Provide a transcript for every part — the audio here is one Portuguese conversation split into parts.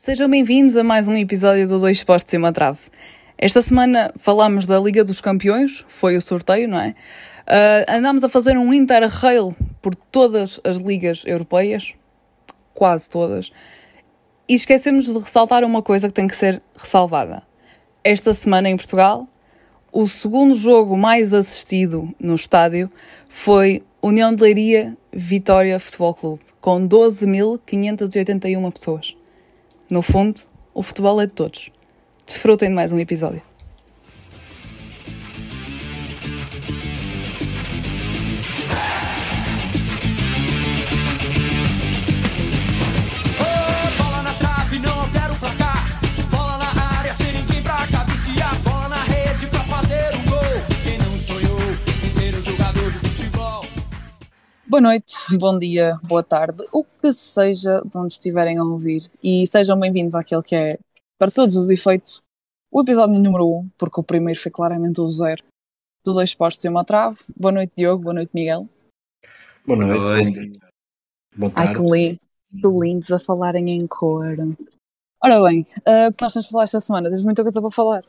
Sejam bem-vindos a mais um episódio do Dois Postos e uma Trave. Esta semana falámos da Liga dos Campeões, foi o sorteio, não é? Uh, andámos a fazer um interrail por todas as ligas europeias, quase todas, e esquecemos de ressaltar uma coisa que tem que ser ressalvada. Esta semana em Portugal, o segundo jogo mais assistido no estádio foi União de Leiria Vitória Futebol Clube, com 12.581 pessoas. No fundo, o futebol é de todos. Desfrutem de mais um episódio. Boa noite, bom dia, boa tarde, o que seja de onde estiverem a ouvir. E sejam bem-vindos àquele que é, para todos os efeitos, o episódio número 1, um, porque o primeiro foi claramente o zero, do Dois Postos e uma Trave. Boa noite, Diogo, boa noite, Miguel. Boa noite. Boa dia. Boa Ai, que tarde. lindo, que lindos a falarem em cor. Ora bem, uh, o que nós temos de falar esta semana? Temos muita coisa para falar.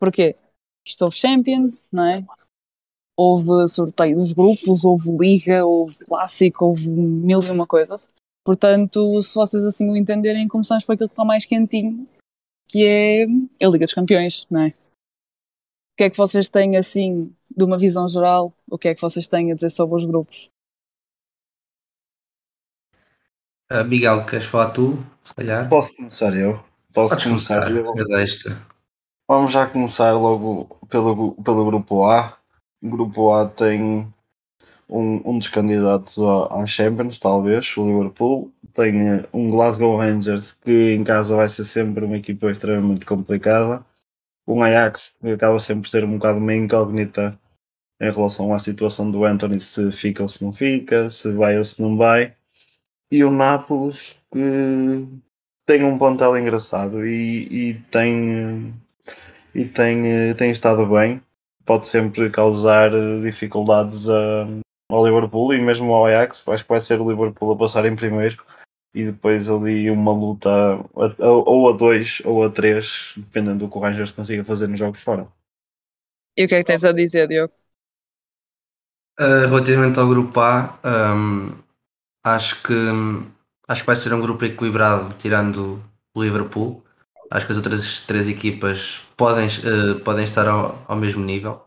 Porquê? Isto houve Champions, não é? Houve sorteio dos grupos, houve Liga, houve Clássico, houve mil e uma coisas. Portanto, se vocês assim o entenderem, começamos por aquilo que está mais quentinho, que é a Liga dos Campeões, não é? O que é que vocês têm assim, de uma visão geral, o que é que vocês têm a dizer sobre os grupos? Ah, Miguel, queres falar tu? Se calhar? Posso começar eu? Posso Podes começar, começar. eu? Vamos já começar logo pelo, pelo grupo A. Grupo A tem um, um dos candidatos à Champions, talvez, o Liverpool. Tem eh, um Glasgow Rangers que em casa vai ser sempre uma equipa extremamente complicada. Um Ajax que acaba sempre por ser um bocado uma incógnita em relação à situação do Anthony, se fica ou se não fica, se vai ou se não vai. E o Nápoles que tem um plantel engraçado e, e tem eh, e tem, eh, tem estado bem. Pode sempre causar eh, dificuldades a, ao Liverpool e mesmo ao Ajax. Acho que vai ser o Liverpool a passar em primeiro e depois ali uma luta a- a- ou a dois ou a três, dependendo do que o Rangers consiga fazer nos jogos fora. E o que é que tens a dizer, Diogo? Ah, relativamente ao grupo A, ahm, acho que acho que vai ser um grupo equilibrado, tirando o Liverpool. Acho que as outras três equipas podem, eh, podem estar ao, ao mesmo nível.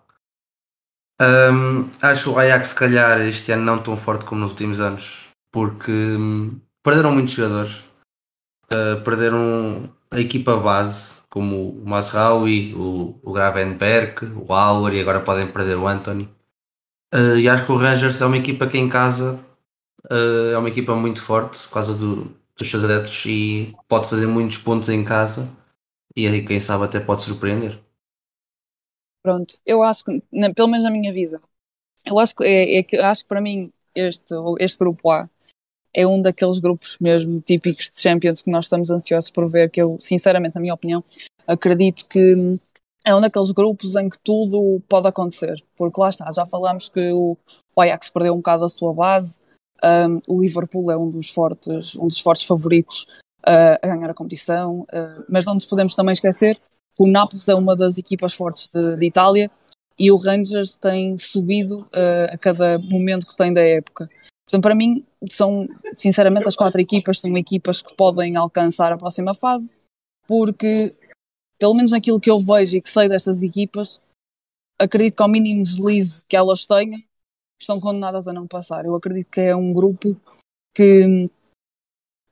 Ahm, acho o Ajax, se calhar, este ano não tão forte como nos últimos anos, porque hum, perderam muitos jogadores. Ah, perderam a equipa base, como o Masraoui, o, o Gravenberg, o Auer, e agora podem perder o Anthony. Uh, e acho que o Rangers é uma equipa que em casa uh, é uma equipa muito forte por causa do- dos seus adeptos e pode fazer muitos pontos em casa e aí quem sabe até pode surpreender. Pronto, eu acho que, na- pelo menos na minha visão, eu acho que, é, é acho que para mim este, este grupo A é um daqueles grupos mesmo típicos de Champions que nós estamos ansiosos por ver, que eu, sinceramente, na minha opinião, acredito que é um daqueles grupos em que tudo pode acontecer, porque lá está, já falámos que o, o Ajax perdeu um bocado a sua base, um, o Liverpool é um dos fortes, um dos fortes favoritos uh, a ganhar a competição, uh, mas não nos podemos também esquecer que o Nápoles é uma das equipas fortes de, de Itália e o Rangers tem subido uh, a cada momento que tem da época. Portanto, para mim, são, sinceramente, as quatro equipas são equipas que podem alcançar a próxima fase, porque, pelo menos naquilo que eu vejo e que sei destas equipas, acredito que ao mínimo deslize que elas tenham, estão condenadas a não passar. Eu acredito que é um grupo que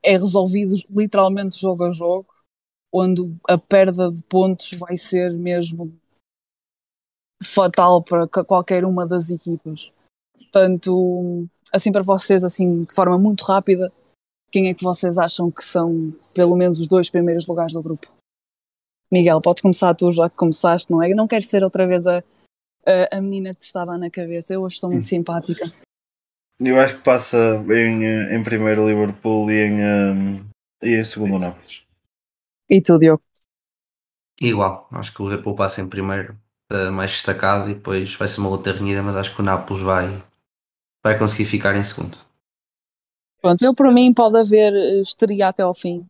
é resolvido literalmente jogo a jogo, onde a perda de pontos vai ser mesmo fatal para qualquer uma das equipas. Portanto, assim para vocês, assim de forma muito rápida, quem é que vocês acham que são pelo menos os dois primeiros lugares do grupo? Miguel, podes começar tu já que começaste, não é? Eu não quero ser outra vez a, a, a menina que te estava na cabeça, eu hoje estou muito simpática. Eu acho que passa em, em primeiro Liverpool e em, eh, e em segundo Nápoles. E tu, Diogo? Igual, acho que o Liverpool passa em primeiro, uh, mais destacado, e depois vai ser uma luta renhida, mas acho que o Nápoles vai, vai conseguir ficar em segundo. Pronto, eu para mim pode haver eh, histeria até ao fim.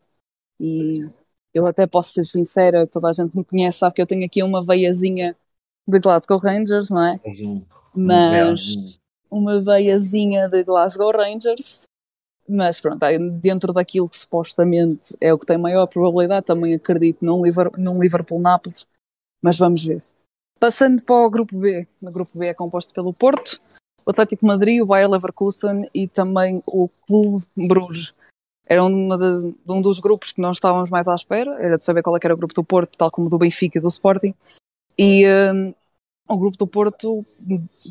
E eu até posso ser sincera, toda a gente me conhece, sabe que eu tenho aqui uma veiazinha de Glasgow Rangers, não é? Azul. Mas uma veiazinha de Glasgow Rangers. Mas pronto, dentro daquilo que supostamente é o que tem maior probabilidade, também acredito num Liverpool, num Liverpool Nápoles, mas vamos ver. Passando para o grupo B, o grupo B é composto pelo Porto, o Atlético Madrid, o Bayer Leverkusen e também o Clube Bruges. Era de, um dos grupos que nós estávamos mais à espera, era de saber qual é era o grupo do Porto, tal como do Benfica e do Sporting. E hum, o grupo do Porto,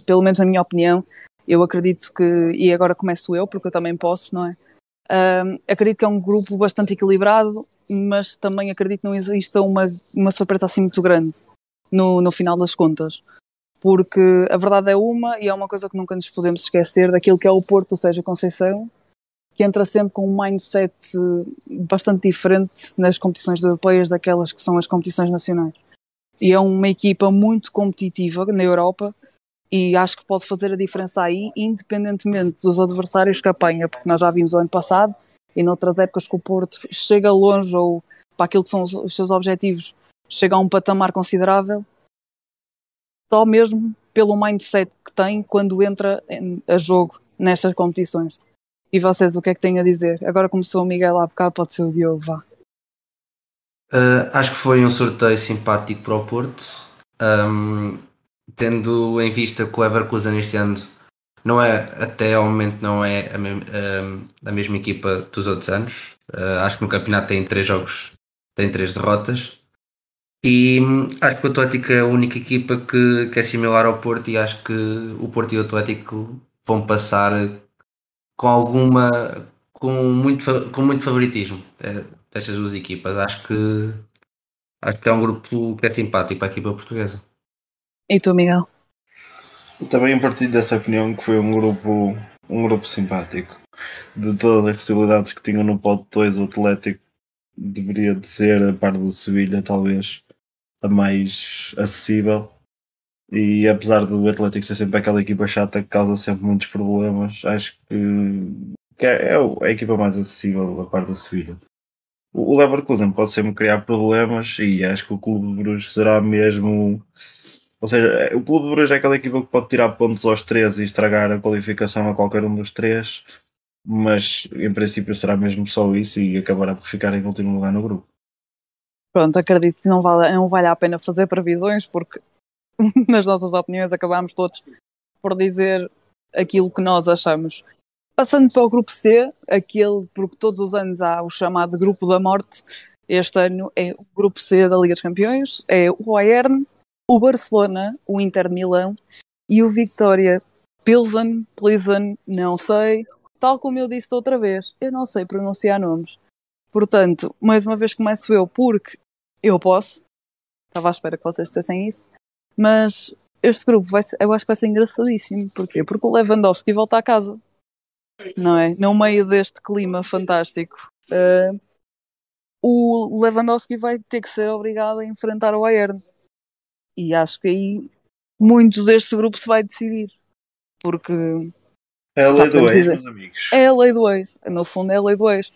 pelo menos na minha opinião, eu acredito que, e agora começo eu, porque eu também posso, não é? Hum, acredito que é um grupo bastante equilibrado, mas também acredito que não exista uma, uma surpresa assim muito grande no, no final das contas. Porque a verdade é uma, e é uma coisa que nunca nos podemos esquecer, daquilo que é o Porto, ou seja, Conceição, que entra sempre com um mindset bastante diferente nas competições europeias daquelas que são as competições nacionais. E é uma equipa muito competitiva na Europa e acho que pode fazer a diferença aí, independentemente dos adversários que apanha, porque nós já vimos o ano passado e noutras épocas que o Porto chega longe ou para aquilo que são os, seus objetivos, chega a um patamar considerável, só mesmo pelo mindset que tem quando entra a jogo nestas competições. E vocês, o que é que têm a dizer? Agora começou o Miguel há bocado, pode ser o Diogo, vá. Uh, acho que foi um sorteio simpático para o Porto, um, tendo em vista que o Leverkusen este ano não é, até ao momento não é a, um, a mesma equipa dos outros anos. Uh, acho que no campeonato tem três jogos, tem três derrotas. E hum, acho que o Atlético é a única equipa que, que é similar ao Porto e acho que o Porto e o Atlético vão passar com alguma com muito, com muito favoritismo eh, destas duas equipas. Acho que acho que é um grupo que é simpático para a equipa portuguesa. E tu, Miguel? Também partilho dessa opinião que foi um grupo, um grupo simpático. De todas as possibilidades que tinham no pote 2, o Atlético deveria de ser, a par do Sevilha, talvez, a mais acessível. E apesar do Atlético ser sempre aquela equipa chata que causa sempre muitos problemas, acho que, que é, é a equipa mais acessível da parte do Sevilha. O Leverkusen pode sempre criar problemas e acho que o Clube de Bruges será mesmo ou seja, o Clube de Bruges é aquela equipa que pode tirar pontos aos três e estragar a qualificação a qualquer um dos três, mas em princípio será mesmo só isso e acabará por ficar em último lugar no grupo. Pronto, acredito que não vale, não vale a pena fazer previsões, porque nas nossas opiniões acabamos todos por dizer aquilo que nós achamos. Passando para o grupo C, aquele, porque todos os anos há o chamado grupo da morte, este ano é o grupo C da Liga dos Campeões, é o Bayern, o Barcelona, o Inter de Milão e o Victoria Pilsen, Pilsen, não sei, tal como eu disse outra vez, eu não sei pronunciar nomes. Portanto, mais uma vez começo eu, porque eu posso. Estava à espera que vocês dissessem isso. Mas este grupo vai ser- eu acho que vai ser engraçadíssimo. Porquê? Porque o Lewandowski volta a casa. Não é? No meio deste clima fantástico. eh, o Lewandowski vai ter que ser obrigado a enfrentar o Bayern. E acho que aí muito deste grupo se vai decidir. Porque É a lei Tá, do ex, meus amigos. é a lei do ex. No fundo, é a lei do ex.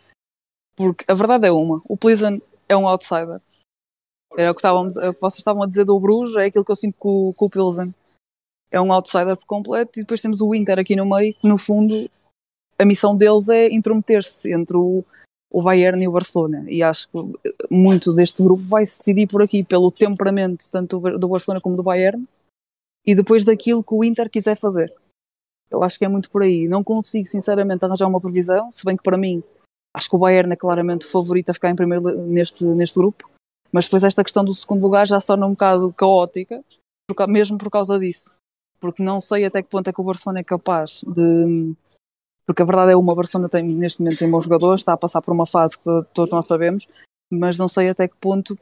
Porque a verdade é uma: o Pleasant é um outsider. É o que, estávamos, é o que vocês estavam a dizer do Bruges, é aquilo que eu sinto com, o- com o Pilsen. É um outsider por completo. E depois temos o Inter aqui no meio, que no fundo a missão deles é intrometer-se entre o, o Bayern e o Barcelona. E acho que muito deste grupo vai se decidir por aqui, pelo temperamento tanto do Bar- do Barcelona como do Bayern, e depois daquilo que o Inter quiser fazer. Eu acho que é muito por aí. Não consigo, sinceramente, arranjar uma previsão, se bem que para mim acho que o Bayern é claramente favorito a ficar em primeiro neste, neste grupo. Mas depois esta questão do segundo lugar já se torna um bocado caótica, mesmo por causa disso. Porque não sei até que ponto é que o Barcelona é capaz de. Porque a verdade é uma, Barcelona tem, neste momento tem bons jogadores, está a passar por uma fase que todos nós sabemos, mas não sei até que ponto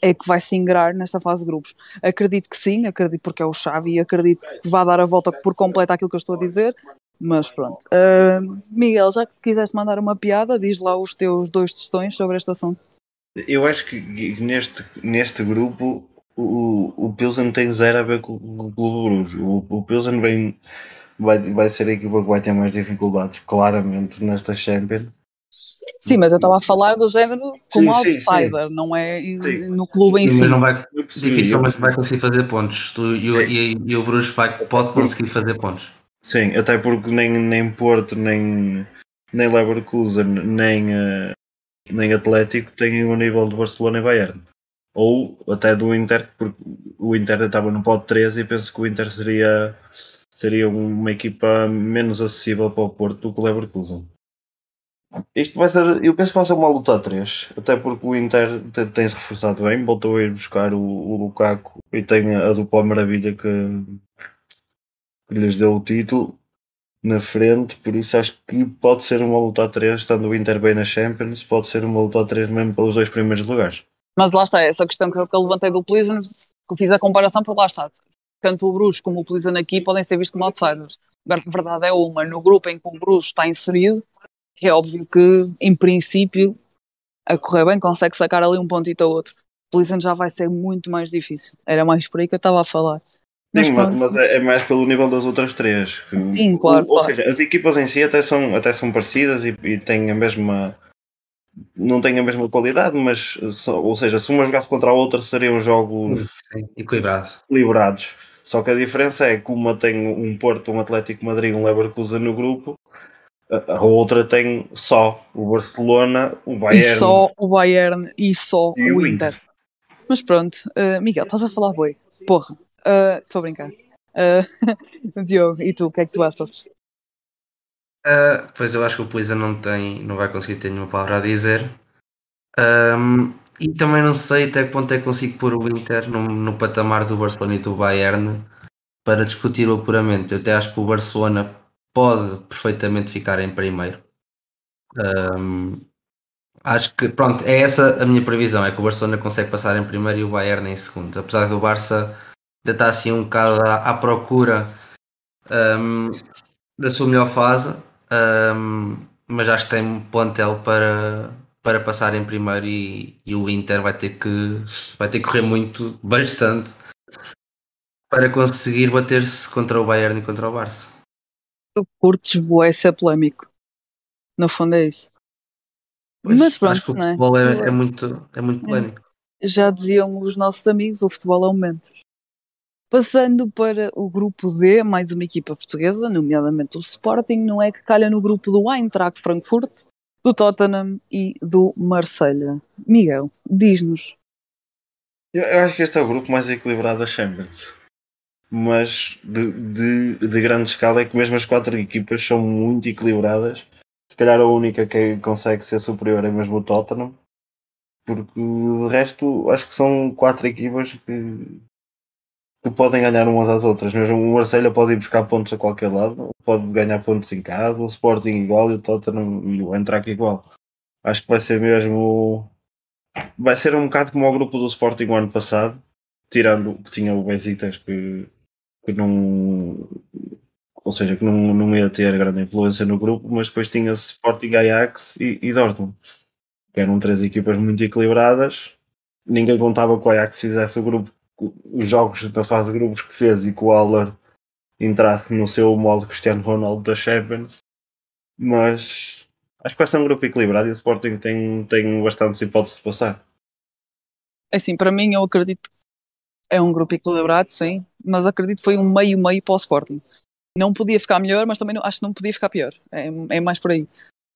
é que vai se ingrar nesta fase de grupos. Acredito que sim, acredito porque é o Xavi e acredito que vai dar a volta por completo àquilo que eu estou a dizer, mas pronto. Ah, Miguel, já que quiseste mandar uma piada, diz lá os teus dois testões sobre este assunto. Eu acho que neste, neste grupo o, o Pilsen tem zero a ver com, com o Clube Bruges. O, o Pilsen vem, vai, vai ser a equipa que vai ter mais dificuldades, claramente, nesta Champions. Sim, mas eu estava a falar do género como Sim, sim, sim. outsider, não é Sim. no clube em si. não vai, dificilmente vai conseguir fazer pontos. Tu, e, e, e o Bruges vai, pode conseguir fazer pontos. Sim, até porque nem, nem Porto, nem, nem Leverkusen, nem, eh, nem Atlético têm o nível de Barcelona e Bayern. Ou até do Inter, porque o Inter estava no pote 13 e penso que o Inter seria, seria uma equipa menos acessível para o Porto do que o Leverkusen. Isto vai ser, eu penso que vai ser uma luta a 3, até porque o Inter te- tem-se reforçado bem, voltou a ir buscar o, o Lukaku e tem a dupla maravilha que, que lhes deu o título na frente, por isso acho que pode ser uma luta a 3, estando o Inter bem na Champions, pode ser uma luta a 3 mesmo pelos dois primeiros lugares. Mas lá está, essa questão que eu, levantei do Pleasant, que eu fiz a comparação, porque lá está. Tanto o Bruges como o Pleasant aqui podem ser vistos como outsiders. Agora, a verdade é uma, no grupo em que o Bruges está inserido, é óbvio que, em princípio, a correr bem, consegue sacar ali um pontito ou outro. O Pleasant já vai ser muito mais difícil. Era mais por aí que eu estava a falar. Mas Sim, mas, pronto. mas é, é mais pelo nível das outras três. Sim, claro, Ou, ou claro. seja, as equipas em si até são, até são parecidas e, e têm a mesma. Não têm a mesma qualidade, mas. ou seja, se uma jogasse contra a outra seriam jogos Sim, equilibrado. equilibrados. Só que a diferença é que uma tem um Porto, um Atlético Madrid, um Leverkusen no grupo, a, outra tem só o Barcelona, o E Bayern. só o Bayern e só E o o Inter. Mas pronto, uh, Miguel, estás a falar boi. Porra, estou a brincar. Uh, Diogo, e tu, o que é que tu achas? Ah, pois eu acho que o Pisa não tem, não vai conseguir ter nenhuma palavra a dizer. Ahm, e também não sei até que ponto é que consigo pôr o Inter no, no patamar do Barcelona e do Bayern para discutir o apuramento. Eu até acho que o Barcelona pode perfeitamente ficar em primeiro. Ahm, acho que, pronto, é essa a minha previsão, é que o Barcelona consegue passar em primeiro e o Bayern em segundo. Apesar do Barça ainda estar assim um bocado à, à procura ahm, da sua melhor fase, ahm, mas acho que tem plantel para, para passar em primeiro e, e o Inter vai ter que vai ter que correr muito, bastante para conseguir bater-se contra o Bayern e contra o Barça. Tu curtes bué ser polémico. No fundo é isso. Pois, Mas pronto, acho que o é? futebol é, Tu- é muito, é muito polémico. Já diziam os nossos amigos, o futebol é um momento. Passando para o grupo D, mais uma equipa portuguesa, nomeadamente o Sporting, não é que calha no grupo do Eintracht Frankfurt, do Tottenham e do Marselha. Miguel, diz-nos. Eu, eu acho que este é o grupo mais equilibrado da Champions. Mas de, de, de grande escala é que mesmo as quatro equipas são muito equilibradas. Se calhar a única que consegue ser superior é mesmo o Tottenham. Porque de resto acho que são quatro equipas que, que podem ganhar umas às outras. Mesmo o Marselha pode ir buscar pontos a qualquer lado, pode ganhar pontos em casa, o Sporting igual e o Tottenham e o igual. Acho que vai ser mesmo vai ser um bocado como o grupo do Sporting o ano passado, tirando que tinha o Besiktas que, que não ou seja, que não, não ia ter grande influência no grupo, mas depois tinha Sporting Ajax e, e Dortmund, que eram três equipas muito equilibradas. Ninguém contava que o Ajax fizesse o grupo, os jogos da fase de grupos que fez e que o Haller entrasse no seu modo Cristiano Ronaldo da Champions. Mas acho que vai ser um grupo equilibrado e o Sporting tem, tem bastantes hipóteses de passar. É Assim, para mim, eu acredito que é um grupo equilibrado, sim, mas acredito que foi um meio-meio para o Sporting. Não podia ficar melhor, mas também não- acho que não podia ficar pior. É, é mais por aí.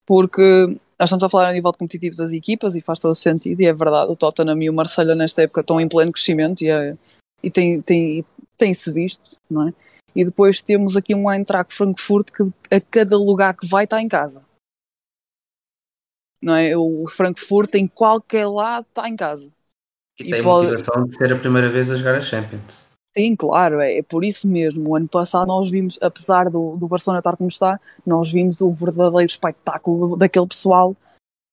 Porque nós estamos a falar a nível de competitivo das equipas e faz todo sentido, e é verdade, o Tottenham e o Marselha nesta época estão em pleno crescimento e, é, e tem, tem, tem-se visto, não é? E depois temos aqui um Eintracht Frankfurt que a cada lugar que vai está em casa. Não é? O Frankfurt em qualquer lado está em casa. E, E tem pode- motivação de ser a primeira vez a jogar a Champions. Sim, claro, é, é por isso mesmo. O ano passado nós vimos, apesar do, do Barcelona estar como está, nós vimos o verdadeiro espetáculo daquele pessoal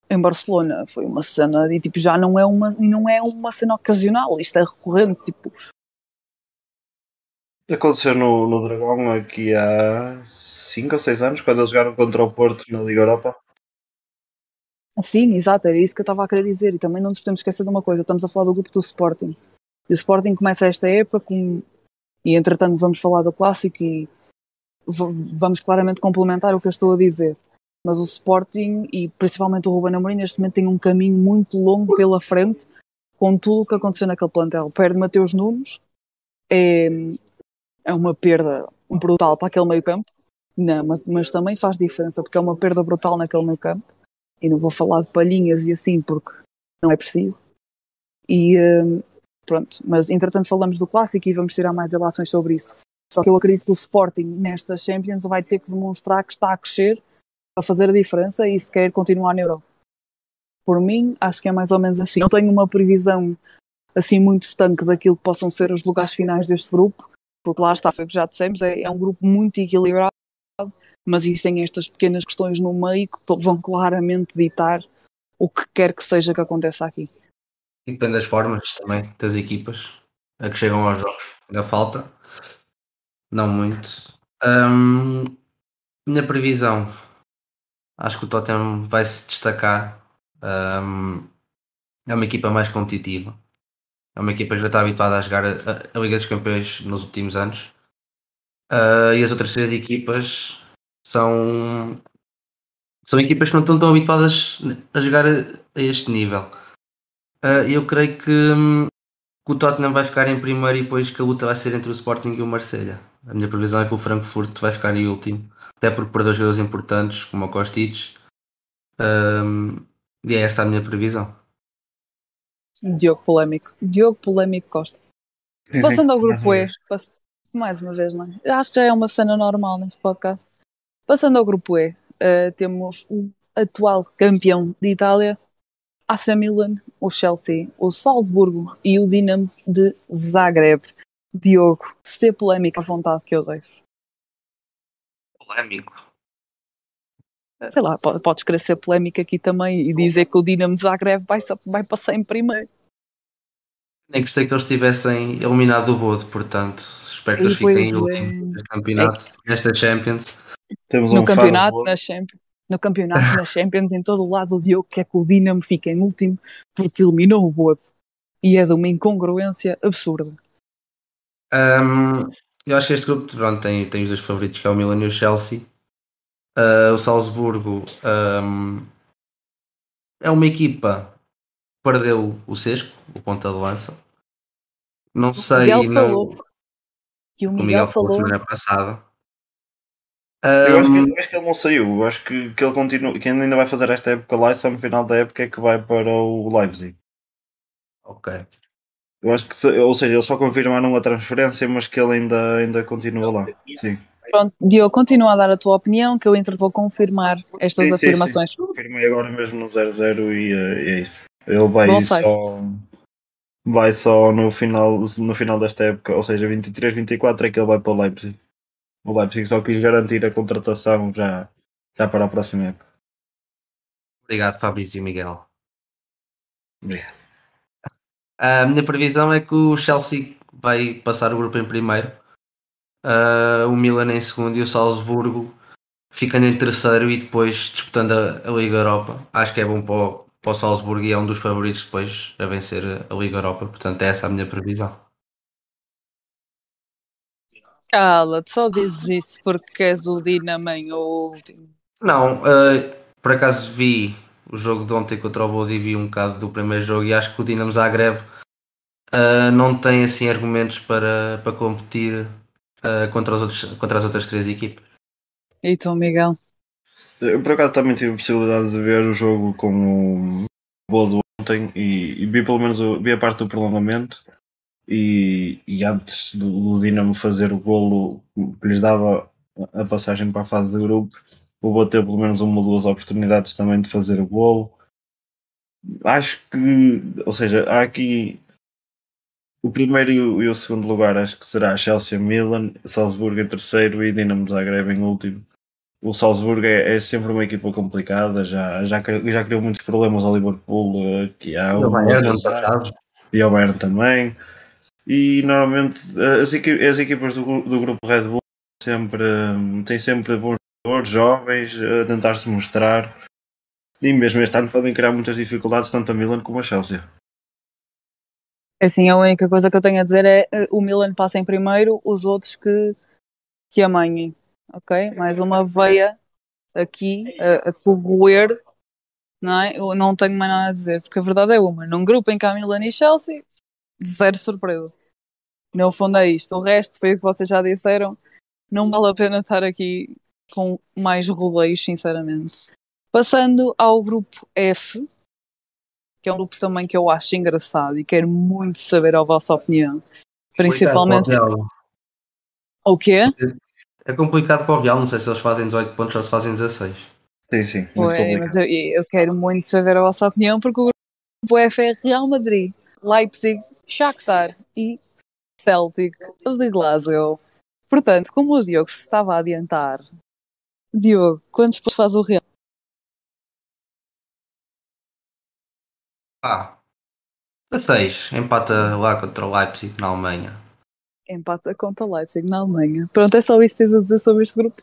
em Barcelona. Foi uma cena e tipo, já não é uma, não é uma cena ocasional, isto é recorrente, tipo, Aconteceu no, no Dragão aqui há 5 ou 6 anos, quando eles jogaram contra o Porto na Liga Europa. Sim, exato, era isso que eu estava a querer dizer. E também não nos podemos esquecer de uma coisa: estamos a falar do grupo do Sporting. E o Sporting começa esta época com. E entretanto vamos falar do clássico e vamos claramente complementar o que eu estou a dizer. Mas o Sporting e principalmente o Ruben Amorim neste momento tem um caminho muito longo pela frente com tudo o que aconteceu naquele plantel. Perde Mateus Nunes, é, é uma perda brutal para aquele meio campo, não, mas, mas também faz diferença porque é uma perda brutal naquele meio campo. E não vou falar de palhinhas e assim porque não é preciso. E hum, pronto, mas entretanto falamos do clássico e vamos tirar mais relações sobre isso. Só que eu acredito que o Sporting nesta Champions vai ter que demonstrar que está a crescer a fazer a diferença e se quer continuar na Europa. Por mim, acho que é mais ou menos assim. Não tenho uma previsão assim muito estanque daquilo que possam ser os lugares finais deste grupo, porque lá está, foi o que já dissemos, é, é um grupo muito equilibrado, mas existem estas pequenas questões no meio que vão claramente ditar o que quer que seja que aconteça aqui. Depende das formas também das equipas a que chegam aos jogos. Ainda falta, não muito. Hum, minha previsão, acho que o Tottenham vai se destacar. É uma equipa mais competitiva. É uma equipa que já está habituada a jogar a, a Liga dos Campeões nos últimos anos. Uh, e as outras três equipas são, são equipas que não estão tão habituadas a jogar a, a este nível. Uh, eu creio que, hum, que o Tottenham vai ficar em primeiro e depois que a luta vai ser entre o Sporting e o Marselha. A minha previsão é que o Frankfurt vai ficar em último, até porque perdeu jogadores importantes como o Kostic. Um, e é essa a minha previsão. Diogo Polémico. Diogo Polémico Costa. Passando ao grupo E, pass- mais uma vez, não é? Acho que já é uma cena normal neste podcast. Passando ao grupo E, eh, temos o atual campeão de Itália, AC Milan, o Chelsea, o Salzburgo e o Dinamo de Zagreb. Diogo, se é polémica à vontade que eu dei. Polémico. Sei lá, po- podes querer ser polémica aqui também e dizer que o Dinamo de Zagreb vai, vai passar em primeiro. Nem gostei que eles tivessem eliminado o Bode, portanto, espero que E eles fiquem em é. último neste campeonato, nesta Champions. Temos no um campeonato, na Champions, no campeonato, na Champions, em todo o lado, o Diogo quer que o Dinamo fique em último porque eliminou o Bodo. E é de uma incongruência absurda. Um, eu acho que este grupo pronto, tem, tem os dois favoritos, que é o Milan e o Chelsea. Uh, o Salzburgo um, é uma equipa que perdeu o Sesco, o ponta de lança. Não sei, Miguel não, falou. E o o Miguel, Miguel falou falou. semana passada. Eu acho, que, eu acho que ele não saiu. Eu acho que, que ele continua, que ainda vai fazer esta época lá e só no final da época é que vai para o Leipzig. ok. Eu acho que, se- ou seja, eles só confirmaram a transferência, mas que ele ainda, ainda continua lá. Sim. Pronto, Diogo, continua a dar a tua opinião, que eu entre vou confirmar estas Sim, sim, afirmações. sim. Confirmei agora mesmo no 0-0 e, eh, e é isso. Ele vai Bom só. Vai só no final, no final desta época, ou seja, 23-24 é que ele vai para o Leipzig. O Leipzig só quis garantir a contratação já, já para a próxima época. Obrigado, Fabrício e Miguel. Obrigado. A minha previsão é que o Chelsea vai passar o grupo em primeiro, uh, o Milan em segundo e o Salzburgo ficando em terceiro e depois disputando a, a Liga Europa. Acho que é bom para o, para o Salzburgo e é um dos favoritos depois a vencer a Liga Europa. Portanto, é essa a minha previsão. Cala-te, só dizes isso porque és o Dinamo em último. Não, uh, por acaso vi o jogo de ontem contra o Bode e vi um bocado do primeiro jogo e acho que o Dinamo Zagreb uh, não tem assim argumentos para, para competir uh, contra, os outros, contra as outras três equipas. E tu, Miguel? Eu por acaso também tive a possibilidade de ver o jogo com o gol do ontem e, e vi pelo menos o- vi a parte do prolongamento e, e antes do, do Dinamo fazer o golo que lhes dava a passagem para a fase de grupo, o Boa teve pelo menos uma ou duas oportunidades também de fazer o golo. Acho que, ou seja, há aqui o primeiro e o, e o segundo lugar acho que será Chelsea Milan, Salzburgo em terceiro e Dinamo Zagreb em último o Salzburgo é, é sempre uma equipa complicada, já, já, já criou muitos problemas ao Liverpool, eh, que há O um- Bayern, ano passado. e ao Bayern também. E normalmente eh, as, equi- as equipas do, do grupo Red Bull sempre, hum, têm sempre bons jogadores, jovens, a tentar se mostrar. E mesmo este ano podem criar muitas dificuldades, tanto a Milan como a Chelsea. Assim, a única coisa que eu tenho a dizer é eh, o Milan passa em primeiro, os outros que se amanhem. Ok? Mais uma veia aqui a, a não é? Eu não tenho mais nada a dizer, porque a verdade é uma. Num grupo em que há Milan e Chelsea, zero surpresa. No fundo é isto. O resto foi o que vocês já disseram. Não vale a pena estar aqui com mais rodeios, sinceramente. Passando ao grupo F, que é um grupo também que eu acho engraçado e quero muito saber a vossa opinião. Principalmente. O quê? É complicado para o Real, não sei se eles fazem 18 pontos ou se fazem 16. Sim, sim, muito Ué, complicado. mas eu, eu quero muito saber a vossa opinião porque o grupo F é Real Madrid, Leipzig, Shakhtar e Celtic de Glasgow. Portanto, como o Diogo se estava a adiantar, Diogo, quantos pontos faz o Real? Ah, 16. Empata lá contra o Leipzig na Alemanha. Empata contra o Leipzig na Alemanha. Pronto, é só isso que tens a dizer sobre este grupo.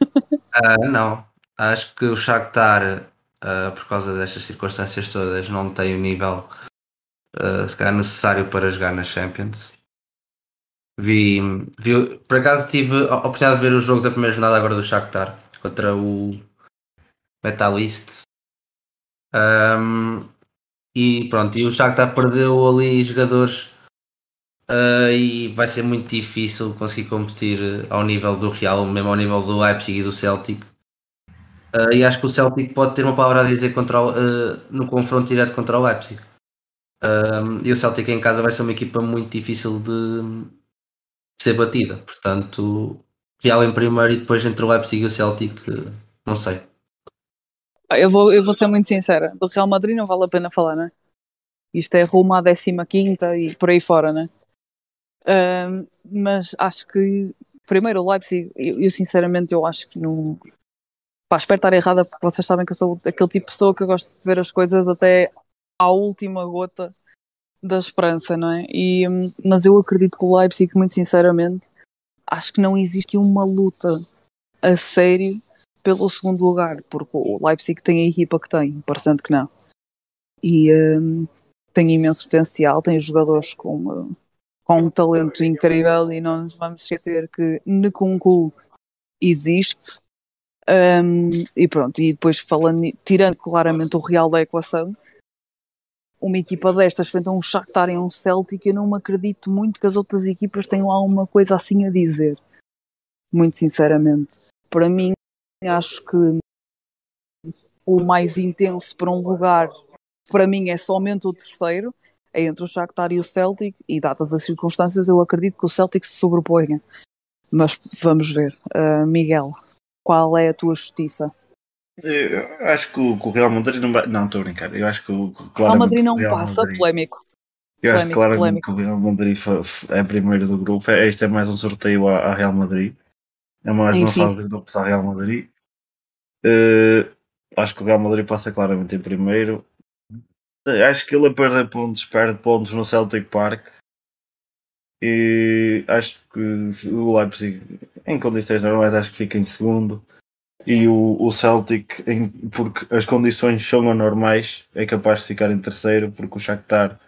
Ah, não, acho que o Shakhtar, ah, por causa destas circunstâncias todas, não tem o nível ah, se calhar necessário para jogar na Champions. Vi, vi, por acaso tive a oportunidade de ver o jogo da primeira jornada agora do Shakhtar contra o Metalist. Ahm, e pronto, e o Shakhtar perdeu ali jogadores ah, e vai ser muito difícil conseguir competir ao nível do Real, mesmo ao nível do Leipzig e do Celtic. Ah, e acho que o Celtic pode ter uma palavra a dizer contra o, ah, no confronto direto contra o Leipzig. Um, e o Celtic em casa vai ser uma equipa muito difícil de, de ser batida. Portanto, Real em primeiro e depois entre o Leipzig e o Celtic, não sei. Ah, Eu vou, eu vou ser muito sincera. Do Real Madrid não vale a pena falar, né? Isto é rumo à 15 e por aí fora, né? Ahm, mas acho que, primeiro, o Leipzig, eu, eu sinceramente eu acho que não. Pá, espero estar errada porque vocês sabem que eu sou aquele tipo de pessoa que gosta de ver as coisas até à última gota da esperança, não é? E, hum, mas eu acredito que o Leipzig, muito sinceramente, acho que não existe uma luta a sério pelo segundo lugar, porque o Leipzig tem a equipa que tem, parecendo que não. E hum, tem imenso potencial, tem jogadores com, hum, com um talento incrível e não nos vamos esquecer que Nkunku existe. Hum, e pronto, e depois falando, tirando claramente o Real da equação, uma equipa destas frente a um Shakhtar e um Celtic, eu não me acredito muito que as outras equipas tenham alguma coisa assim a dizer. Muito sinceramente. Para mim, acho que o mais intenso para um lugar, para mim, é somente o terceiro, é entre o Shakhtar e o Celtic, e dadas as circunstâncias, eu acredito que o Celtic se sobreponha. Mas vamos ver. Ah, Miguel, qual é a tua justiça? Eu acho que o, que o Real Madrid não vai. Não, estou a brincar. Eu acho que o, Real Madrid não Real passa, Madrid- polémico. Eu acho que claramente polémico. que o Real Madrid é primeiro do grupo. É- Este é mais um sorteio à, à Real Madrid. É mais uma fase de grupos à Real Madrid. Eh, acho que o Real Madrid passa claramente em primeiro. Eh, Acho que ele a perder pontos, perde pontos no Celtic Park. E acho que o Leipzig, em condições normais, acho que fica em segundo. E o, o Celtic, em- porque as condições são anormais, é capaz de ficar em terceiro, porque o Shakhtar,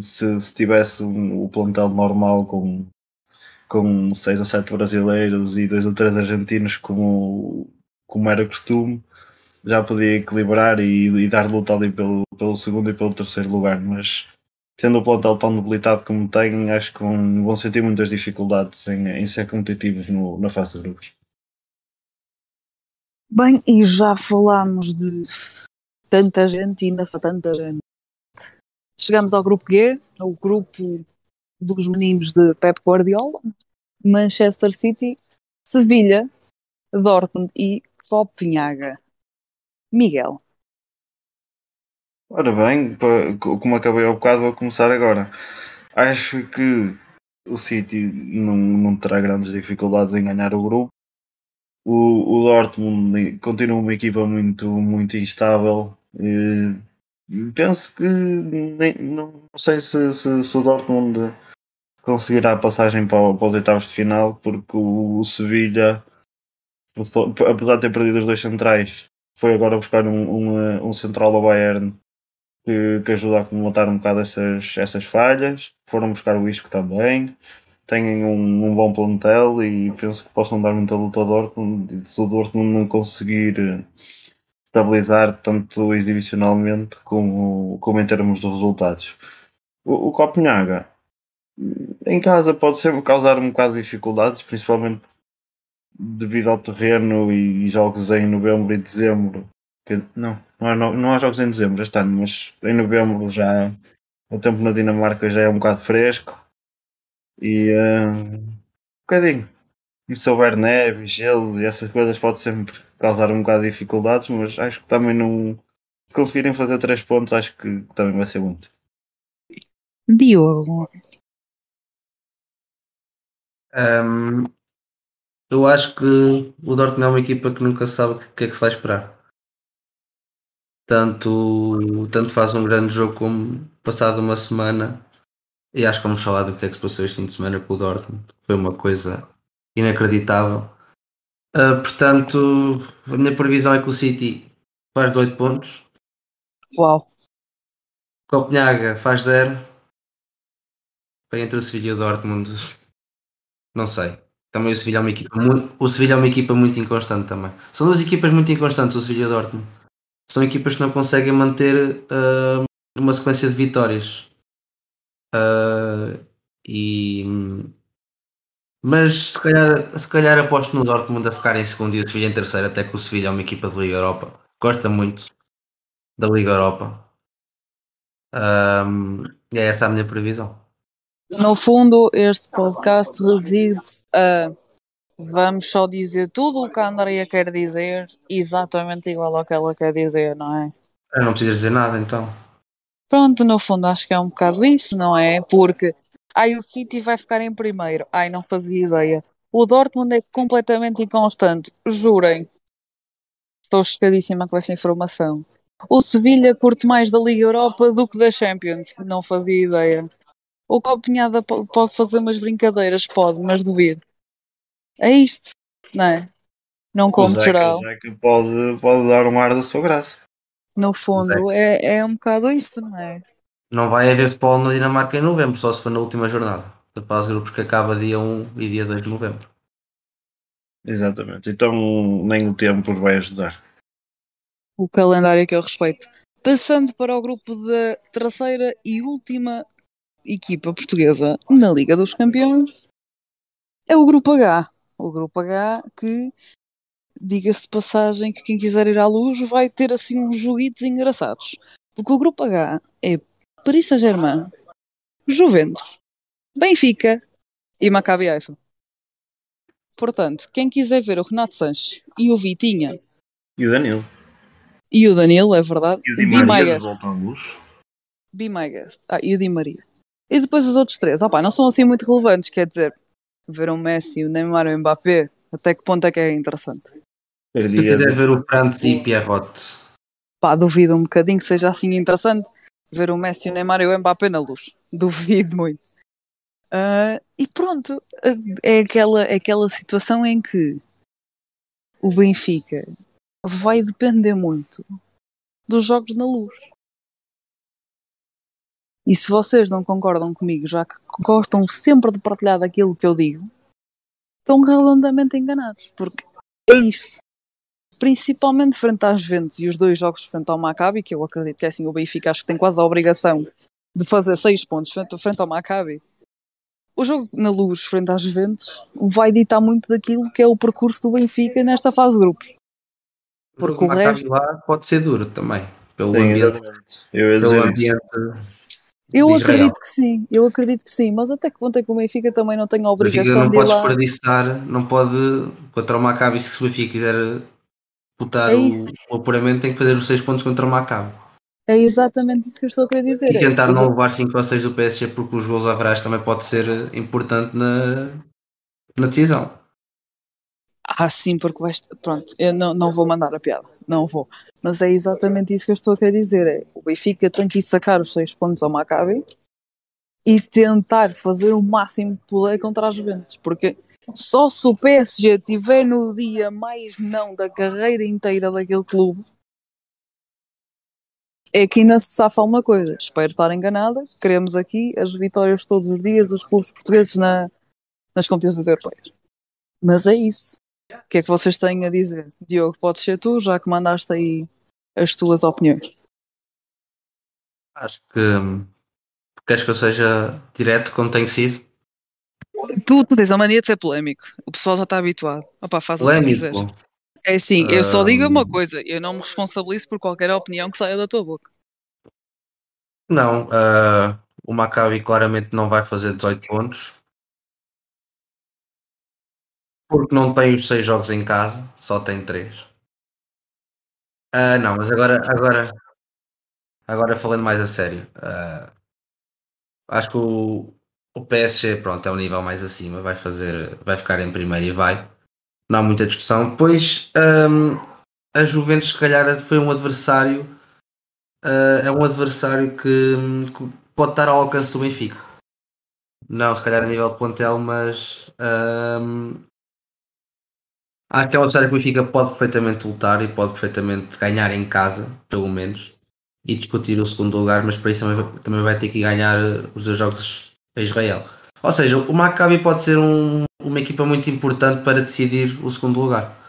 se, se tivesse um- o plantel normal com, com seis ou sete brasileiros e dois ou três argentinos, como, como era costume, já podia equilibrar e, e dar luta ali pelo, pelo segundo e pelo terceiro lugar. Mas tendo o plantel tão debilitado como tem, acho que vão, vão sentir muitas dificuldades em, em ser competitivos no, na fase de grupos. Bem, e já falámos de tanta gente e ainda foi tanta gente. Chegamos ao grupo G, o grupo dos meninos de Pep Guardiola, Manchester City, Sevilha, Dortmund e Copenhaga. Miguel, Ora bem, como acabei há bocado, vou começar agora. Acho que o City não, não terá grandes dificuldades em ganhar o grupo. O, o Dortmund continua uma equipa muito, muito instável. Eh, penso que nem- não sei se, se, se o Dortmund conseguirá a passagem para, para os oitavos de final, porque o, o Sevilha, apesar de ter perdido os dois centrais, foi agora buscar um, um, um central ao Bayern que, que ajuda a comentar um bocado essas, essas falhas. Foram buscar o Isco também. Têm um, um bom plantel e penso que possam dar muita luta ao Dortmund. Se o Dortmund não conseguir eh, estabilizar tanto exibicionalmente como, como em termos de resultados. O, o Copenhaga em casa pode sempre causar um bocado de dificuldades, principalmente devido ao terreno e jogos em novembro e dezembro. Que, não, não há, não há jogos em dezembro este ano, mas em novembro já o tempo na Dinamarca já é um bocado fresco e uh, um bocadinho. E se houver neve, gelo e essas coisas pode sempre causar um bocado de dificuldades, mas acho que também não. Se conseguirem fazer três pontos, acho que também vai ser muito. Diogo. Um, eu acho que o Dortmund é uma equipa que nunca sabe o que é que se vai esperar. Tanto, tanto faz um grande jogo como passado uma semana. E acho que vamos falar do que é que se passou este fim de semana com o Dortmund. Foi uma coisa inacreditável. Uh, portanto, a minha previsão é que o City faz 8 pontos. Uau. Copenhaga faz 0. Foi entre o Sevilha e o Dortmund. Não sei. Também o Sevilha é uma equipa muito, o Sevilha é uma equipa muito inconstante também. São duas equipas muito inconstantes, o Sevilha e o Dortmund. São equipas que não conseguem manter uh, uma sequência de vitórias. Uh, e mas se calhar, se calhar aposto no Dortmund a ficar em segundo e o Sevilha em terceiro, até que o Sevilha é uma equipa da Liga Europa. Gosta muito da Liga Europa. Um, é essa a minha previsão. No fundo, este podcast reside a vamos só dizer tudo o que a Andrea quer dizer, exatamente igual ao que ela quer dizer, não é? Eu não preciso dizer nada então. Pronto, no fundo acho que é um bocado isso, não é? Porque ai o City vai ficar em primeiro, ai não fazia ideia. O Dortmund é completamente inconstante, jurem. Estou chocadíssima com essa informação. O Sevilha curte mais da Liga Europa do que da Champions, não fazia ideia. O Copinhada pode fazer umas brincadeiras, pode, mas duvido. É isto, não é? Não como geral. o Zeca pode, pode dar um ar da sua graça. No fundo, é, é um bocado isto, não é? Não vai haver futebol na Dinamarca em novembro, só se for na última jornada da fase de grupos que acaba dia 1 e dia 2 de novembro. Exatamente. Então nem o tempo vai ajudar. O calendário que eu respeito. Passando para o grupo da terceira e última equipa portuguesa na Liga dos Campeões, é o grupo H. O grupo H que, diga-se de passagem, que quem quiser ir à luz vai ter assim uns joguitos engraçados. Porque o grupo H é Paris Saint-Germain, Juventus, Benfica e Maccabi Haifa. Portanto, quem quiser ver o Renato Sanches e o Vitinha E o Danilo. e o Danilo, é verdade, E o Di be my Maria. Be my guest. Ah, e o Di Maria. E depois os outros três, opá, não são assim muito relevantes, quer dizer, ver o Messi, o Neymar o Mbappé, até que ponto é que é interessante? Eu Se diria quiser ver o Franz e Pierrot, Pá, duvido um bocadinho que seja assim interessante ver o Messi, o Neymar e o Mbappé na luz. Duvido muito. Ah, e pronto, é aquela, é aquela situação em que o Benfica vai depender muito dos jogos na luz. E se vocês não concordam comigo, já que gostam sempre de partilhar daquilo que eu digo, estão redondamente enganados, porque é isto. Principalmente frente às Juventus e os dois jogos frente ao Maccabi, que eu acredito que é assim, o Benfica acho que tem quase a obrigação de fazer seis pontos frente, frente ao Maccabi. O jogo na luz frente às Juventus vai ditar muito daquilo que é o percurso do Benfica nesta fase de grupos. Porque o Maccabi resto- lá pode ser duro também. Pelo Sim, ambiente. Eu pelo ambiente Eu acredito que sim, eu acredito que sim, mas até que ponto é que o Benfica também não tem a O Benfica obrigação não de pode lá? desperdiçar, não pode contra o Maccabi, se o Benfica quiser botar É o, o apuramento, tem que fazer os 6 pontos contra o Maccabi. É exatamente isso que eu estou a querer dizer. E é, tentar o- não levar 5 ou 6 do PSG, porque os gols averás também pode ser importante na, na decisão. Ah, sim, porque vais. Pronto, eu não, não vou mandar a piada, não vou. Mas é exatamente isso que eu estou a querer dizer: é o Benfica tem que ir sacar os seis pontos ao Maccabi e tentar fazer o máximo que puder contra as Juventus, porque só se o PSG tiver no dia mais não da carreira inteira daquele clube é que ainda se safa alguma coisa. Espero estar enganada. Queremos aqui as vitórias todos os dias dos clubes portugueses na, nas competições europeias. Mas é isso. O que é que vocês têm a dizer? Diogo, podes ser tu, já que mandaste aí as tuas opiniões. Acho que hum, queres que eu seja direto como tenho sido? Tu, tu tens a mania de ser polémico. O pessoal já está habituado. Opa, faz o que quiseres. Polémico. É assim, eu só digo uma coisa, eu não me responsabilizo por qualquer opinião que saia da tua boca. Não, ah, o Maccabi claramente não vai fazer 18 pontos. Porque não tem os 6 jogos em casa, só tem 3. Ah, não, mas agora, agora, agora falando mais a sério, ah, acho que o, o PSG pronto, é um nível mais acima, vai fazer, vai ficar em primeiro e vai. Não há muita discussão. Depois ahm, a Juventus se calhar foi um adversário, ah, é um adversário que, que pode estar ao alcance do Benfica. Não, se calhar a nível de plantel, mas ahm, acho que é um adversário que o Benfica pode perfeitamente lutar e pode perfeitamente ganhar em casa, pelo menos, e discutir o segundo lugar, mas para isso também vai, também vai ter que ganhar eh, os dois jogos a Israel. Ou seja, o Maccabi pode ser um- uma equipa muito importante para decidir o segundo lugar.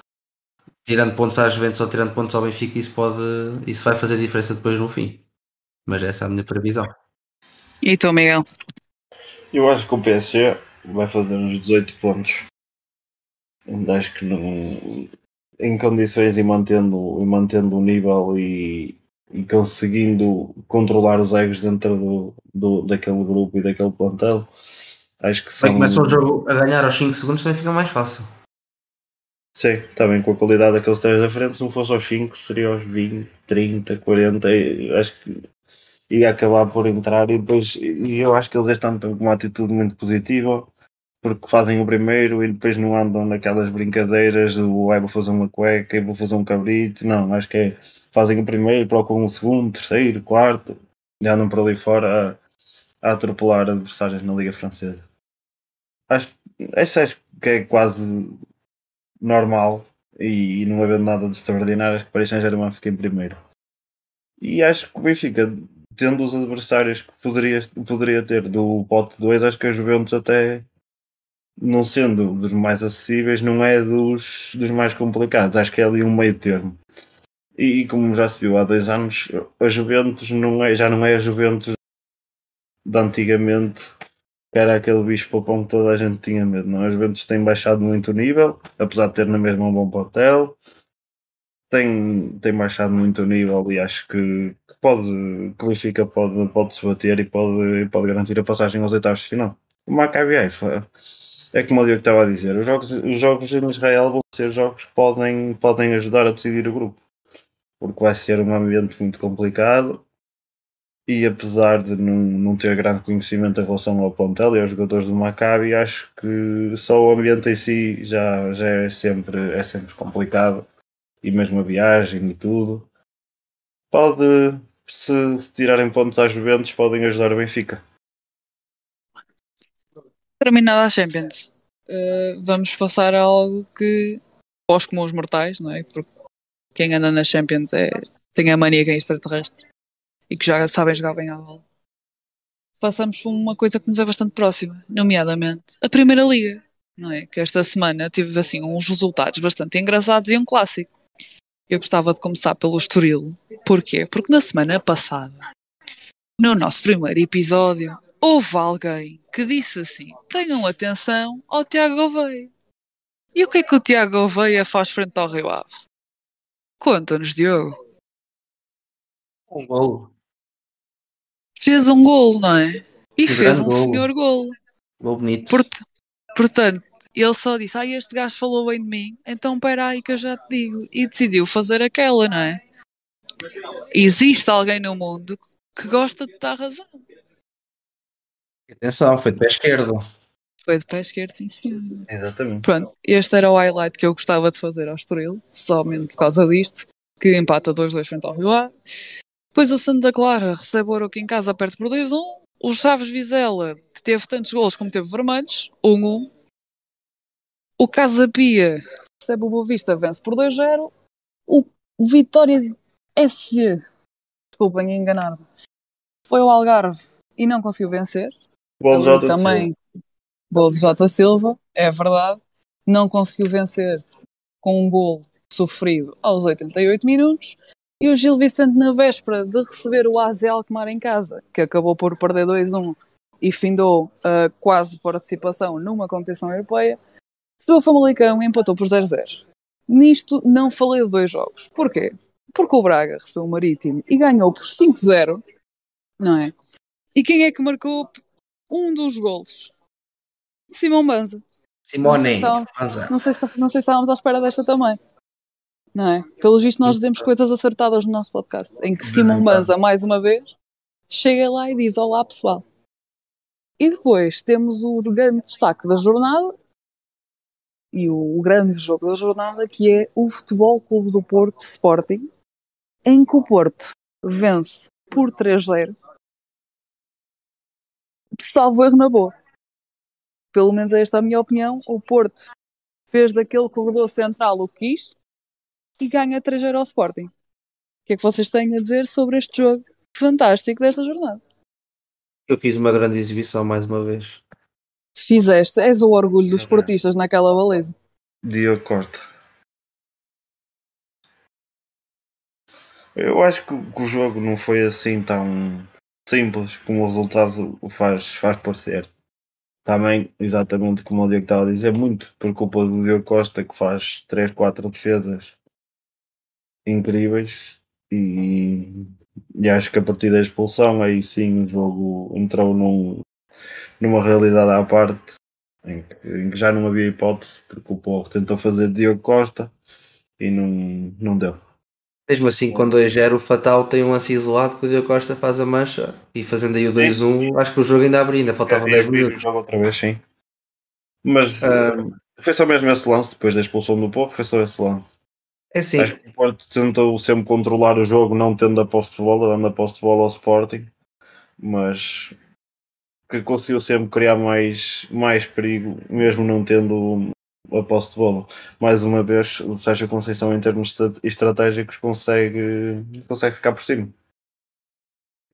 Tirando pontos às Juventus ou tirando pontos ao Benfica, isso, pode, isso vai fazer diferença depois no fim. Mas essa é a minha previsão. E tu, Miguel? Eu acho que o PSG vai fazer uns 18 pontos. Acho que não. Em condições e mantendo, e mantendo o nível e, e conseguindo controlar os egos dentro do, do, daquele grupo e daquele plantel, acho que Bem, são. começa o jogo a ganhar aos 5 segundos, também fica mais fácil. Sim, também com a qualidade daqueles três da frente, se não fosse aos 5, seria aos 20, 30, 40. e Acho que ia acabar por entrar e depois e eu acho que eles estão com uma atitude muito positiva porque fazem o primeiro e depois não andam naquelas brincadeiras do ai vou fazer uma cueca e vou fazer um cabrito. Não, acho que é fazem o primeiro, procuram o segundo, terceiro, quarto e andam por ali fora a, a atropelar adversários na Liga Francesa. Acho, acho, acho que é quase normal e, e não havendo nada de extraordinário, acho que Paris Saint-Germain fica em primeiro. E acho que o Benfica, tendo os adversários que poderia, poderia ter do pote 2, acho que a Juventus até não sendo dos mais acessíveis, não é dos, dos mais complicados. Acho que é ali um meio termo. E, como já se viu há dois anos, a Juventus não é, já não é a Juventus de antigamente, que era aquele bicho papão que toda a gente tinha medo. Não, a Juventus tem baixado muito o nível, apesar de ter na mesma um bom papel. Tem, tem baixado muito o nível e acho que, que pode, que o Benfica pode, pode se bater e pode, pode garantir a passagem aos oitavos de final. O Maccabi Haifa é como o Diogo estava a dizer, os jogos, os jogos em Israel vão ser jogos que podem, podem ajudar a decidir o grupo. Porque vai ser um ambiente muito complicado e apesar de não, não ter grande conhecimento em relação ao plantel e aos jogadores do Maccabi, acho que só o ambiente em si já, já é, sempre, é sempre complicado e mesmo a viagem e tudo. Pode, se, se tirarem pontos às Juventus, podem ajudar o Benfica. Terminada a Champions, eh, vamos passar a algo que pós como os mortais, não é? Porque quem anda na Champions é, tem a mania que é extraterrestre e que já sabem jogar bem à bola. Passamos por uma coisa que nos é bastante próxima, nomeadamente a Primeira Liga, não é? Que esta semana tive assim uns resultados bastante engraçados e um clássico. Eu gostava de começar pelo Estoril. Porquê? Porque na semana passada, no nosso primeiro episódio, houve alguém que disse assim: tenham atenção ao Tiago Gouveia. E o que é que o Tiago Gouveia faz frente ao Rio Ave? Conta-nos, Diogo. Um gol. Fez um gol, não é? E Que fez um golo. senhor gol. Gol bonito. Port- portanto, ele só disse: Ah, este gajo falou bem de mim, então espera aí que eu já te digo. E decidiu fazer aquela, não é? Existe alguém no mundo que gosta de dar razão. Atenção, foi de pé esquerdo. Foi de pé esquerdo, sim, senhor. Exatamente. Pronto, este era o highlight que eu gostava de fazer ao Estoril, somente por causa disto, que empata 2-2 frente ao Rio Ave. Depois o Santa Clara recebe o Oroco em casa, perto por 2-1. O Chaves Vizela que teve tantos golos como teve vermelhos, 1-1. O Casa Pia recebe o Boa Vista, vence por 2-0. O Vitória SC, desculpem enganar-me, foi ao Algarve e não conseguiu vencer. Também gol de Jota Silva. é verdade, não conseguiu vencer com um gol sofrido aos 88 minutos. E o Gil Vicente, na véspera de receber o AZ Alkmaar em casa, que acabou por perder 2-1 e findou a quase participação numa competição europeia, recebeu o Famalicão e empatou por 0-0. Nisto não falei de dois jogos. Porquê? Porque o Braga recebeu o Marítimo e ganhou por 5-0, não é? E quem é que marcou um dos golos? Simão Banza. Simone, Não sei se Banza. Não sei, se, não sei se estávamos à espera desta também. Não é? Pelo visto, nós dizemos coisas acertadas no nosso podcast. Em que Simão. Banza, mais uma vez, chega lá e diz: Olá pessoal. E depois temos o grande destaque da jornada e o, o grande jogo da jornada que é o Futebol Clube do Porto Sporting, em que o Porto vence por 3-0. Salvo erro na boa. Pelo menos é esta a minha opinião. O Porto fez daquele corredor central o que quis e ganha 3-0 ao Sporting. O que é que vocês têm a dizer sobre este jogo fantástico dessa jornada? Eu fiz uma grande exibição mais uma vez. Fizeste, és o orgulho dos esportistas naquela baliza. Diogo Costa. Eu acho que, o- que o jogo não foi assim tão simples como o resultado o faz, faz parecer. Também, exatamente como o Diego estava a dizer, muito por culpa do Diogo Costa que faz 3, 4 defesas incríveis e, e acho que a partir da expulsão aí sim o jogo entrou num, numa realidade à parte em que, em que já não havia hipótese, porque o Porro tentou fazer Diogo Costa e não, não deu. Mesmo assim, com 2-0, o Fatal tem um lance isolado que o Diogo Costa faz a mancha e fazendo aí o 2-1, acho que o jogo ainda abria, ainda faltavam 10 Eu vi o minutos. jogo outra vez, sim. Mas Ah. eh, foi só mesmo esse lance, depois da expulsão do Porro, foi só esse lance. É assim, Acho que o Porto tentou sempre controlar o jogo, não tendo a posse de bola, dando a posse de bola ao Sporting, mas que conseguiu sempre criar mais, mais perigo, mesmo não tendo a posse de bola. Mais uma vez, o Sérgio Conceição, em termos estra- estratégicos, consegue, consegue ficar por cima.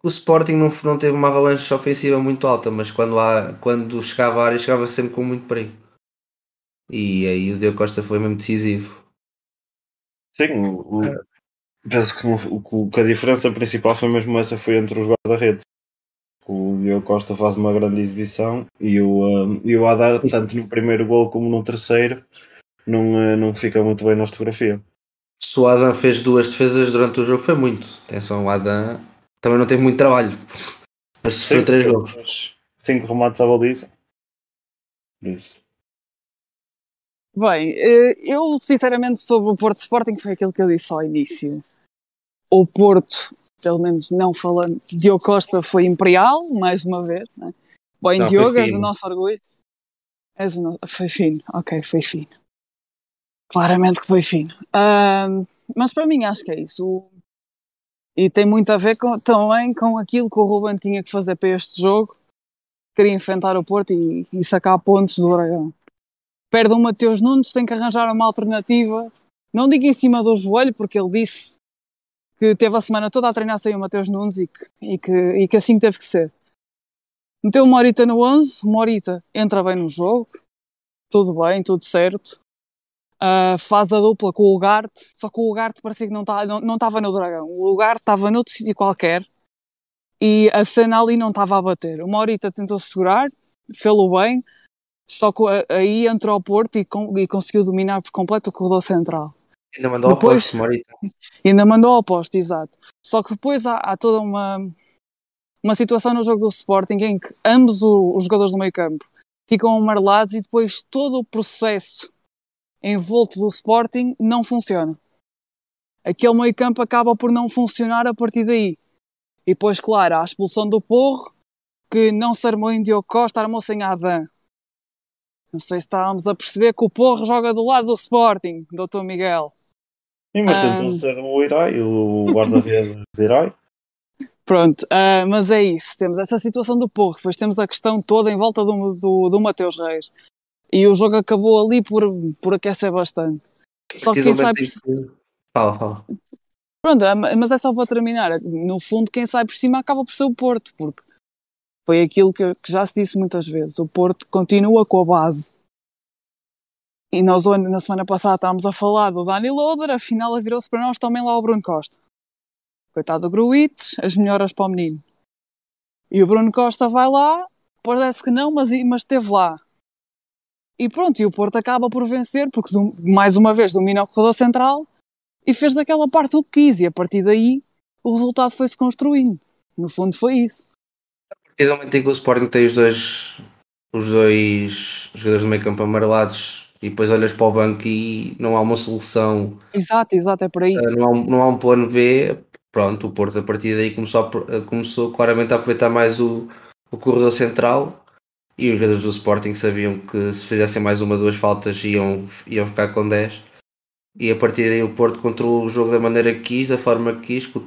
o Sporting não, não teve uma avalanche ofensiva muito alta, mas quando, há, quando chegava à área, chegava sempre com muito perigo. E aí o Diogo Costa foi mesmo decisivo. Sim, o, o- penso que, o- que a diferença principal foi mesmo essa, foi entre os guarda-redes. O Diogo Costa faz uma grande exibição e o, um, e o Haddad, tanto no primeiro gol como no terceiro, não, eh, não fica muito bem na fotografia. Se o Adam fez duas defesas durante o jogo, foi muito. Atenção, o Adam também não teve muito trabalho, mas sofreu três gols. Cinco remates à baliza. Isso. Bem, eh, eu sinceramente sobre o Porto Sporting foi aquilo que eu disse ao início. O Porto, pelo menos não falando, Diogo Costa foi imperial, mais uma vez. Né? Bem, Não, Diogo, és o nosso orgulho. És o no... Foi fino, ok, foi fino. Claramente que foi fino. Ahm, mas para mim acho que é isso. O- E tem muito a ver com- também com aquilo que o Ruben tinha que fazer para este jogo. Queria enfrentar o Porto e, e sacar pontos do Dragão perde o Mateus Nunes, tem que arranjar uma alternativa. Não digo em cima do joelho, porque ele disse que teve a semana toda a treinar sem o Mateus Nunes e que, e que, e que assim teve que ser. Meteu o Morita no 11, o Morita entra bem no jogo, tudo bem, tudo certo. Ah, faz a dupla com o Ugarte, só que o Ugarte parecia que não estava não, não tava no Dragão. O Ugarte estava noutro sítio qualquer e a cena ali não estava a bater. O Morita tentou segurar, fê-lo bem, só que aí entrou ao Porto e, con- e conseguiu dominar por completo o corredor central. Ainda mandou ao Depois- posto, Morita. E ainda mandou ao posto, exato. Só que depois há, há toda uma, uma situação no jogo do Sporting em que ambos o- os jogadores do meio campo ficam amarelados e depois todo o processo envolto do Sporting não funciona. Aquele meio campo acaba por não funcionar a partir daí. E depois, claro, há a expulsão do Porro, que não se armou em Diogo Costa, armou-se em Adam. Não sei se estávamos a perceber que o Porro joga do lado do Sporting, Dr. Miguel. Sim, mas Ah. tentou ser o herói, o guarda-redes herói. Pronto, ah, mas é isso. Temos essa situação do Porro, depois temos a questão toda em volta do, do, do Mateus Reis. E o jogo acabou ali por, por aquecer bastante. Só que quem sabe. Precisamente isso. Fala, fala. Pronto, ah, mas é só para terminar. No fundo, quem sai por cima acaba por ser o Porto, porque foi aquilo que, que já se disse muitas vezes. O Porto continua com a base. E nós na semana passada estávamos a falar do Dani Loader, afinal virou-se para nós também lá o Bruno Costa. Coitado do Gruites, as melhoras para o menino. E o Bruno Costa vai lá, parece que não, mas, mas esteve lá. E pronto, e o Porto acaba por vencer, porque mais uma vez domina o corredor central e fez daquela parte o que quis, e a partir daí o resultado foi-se construindo. No fundo foi isso. partir do momento em que o Sporting tem os dois, os dois jogadores do meio campo amarelados e depois olhas para o banco e não há uma solução, Exato, exato, é por aí. eh, não há, um- não há um plano B, pronto, o Porto a partir daí começou, a eh, começou claramente a aproveitar mais o, o corredor central e os jogadores do Sporting sabiam que se fizessem mais uma, duas faltas iam, iam ficar com 10 e a partir daí o Porto controlou o jogo da maneira que quis, da forma que quis, com,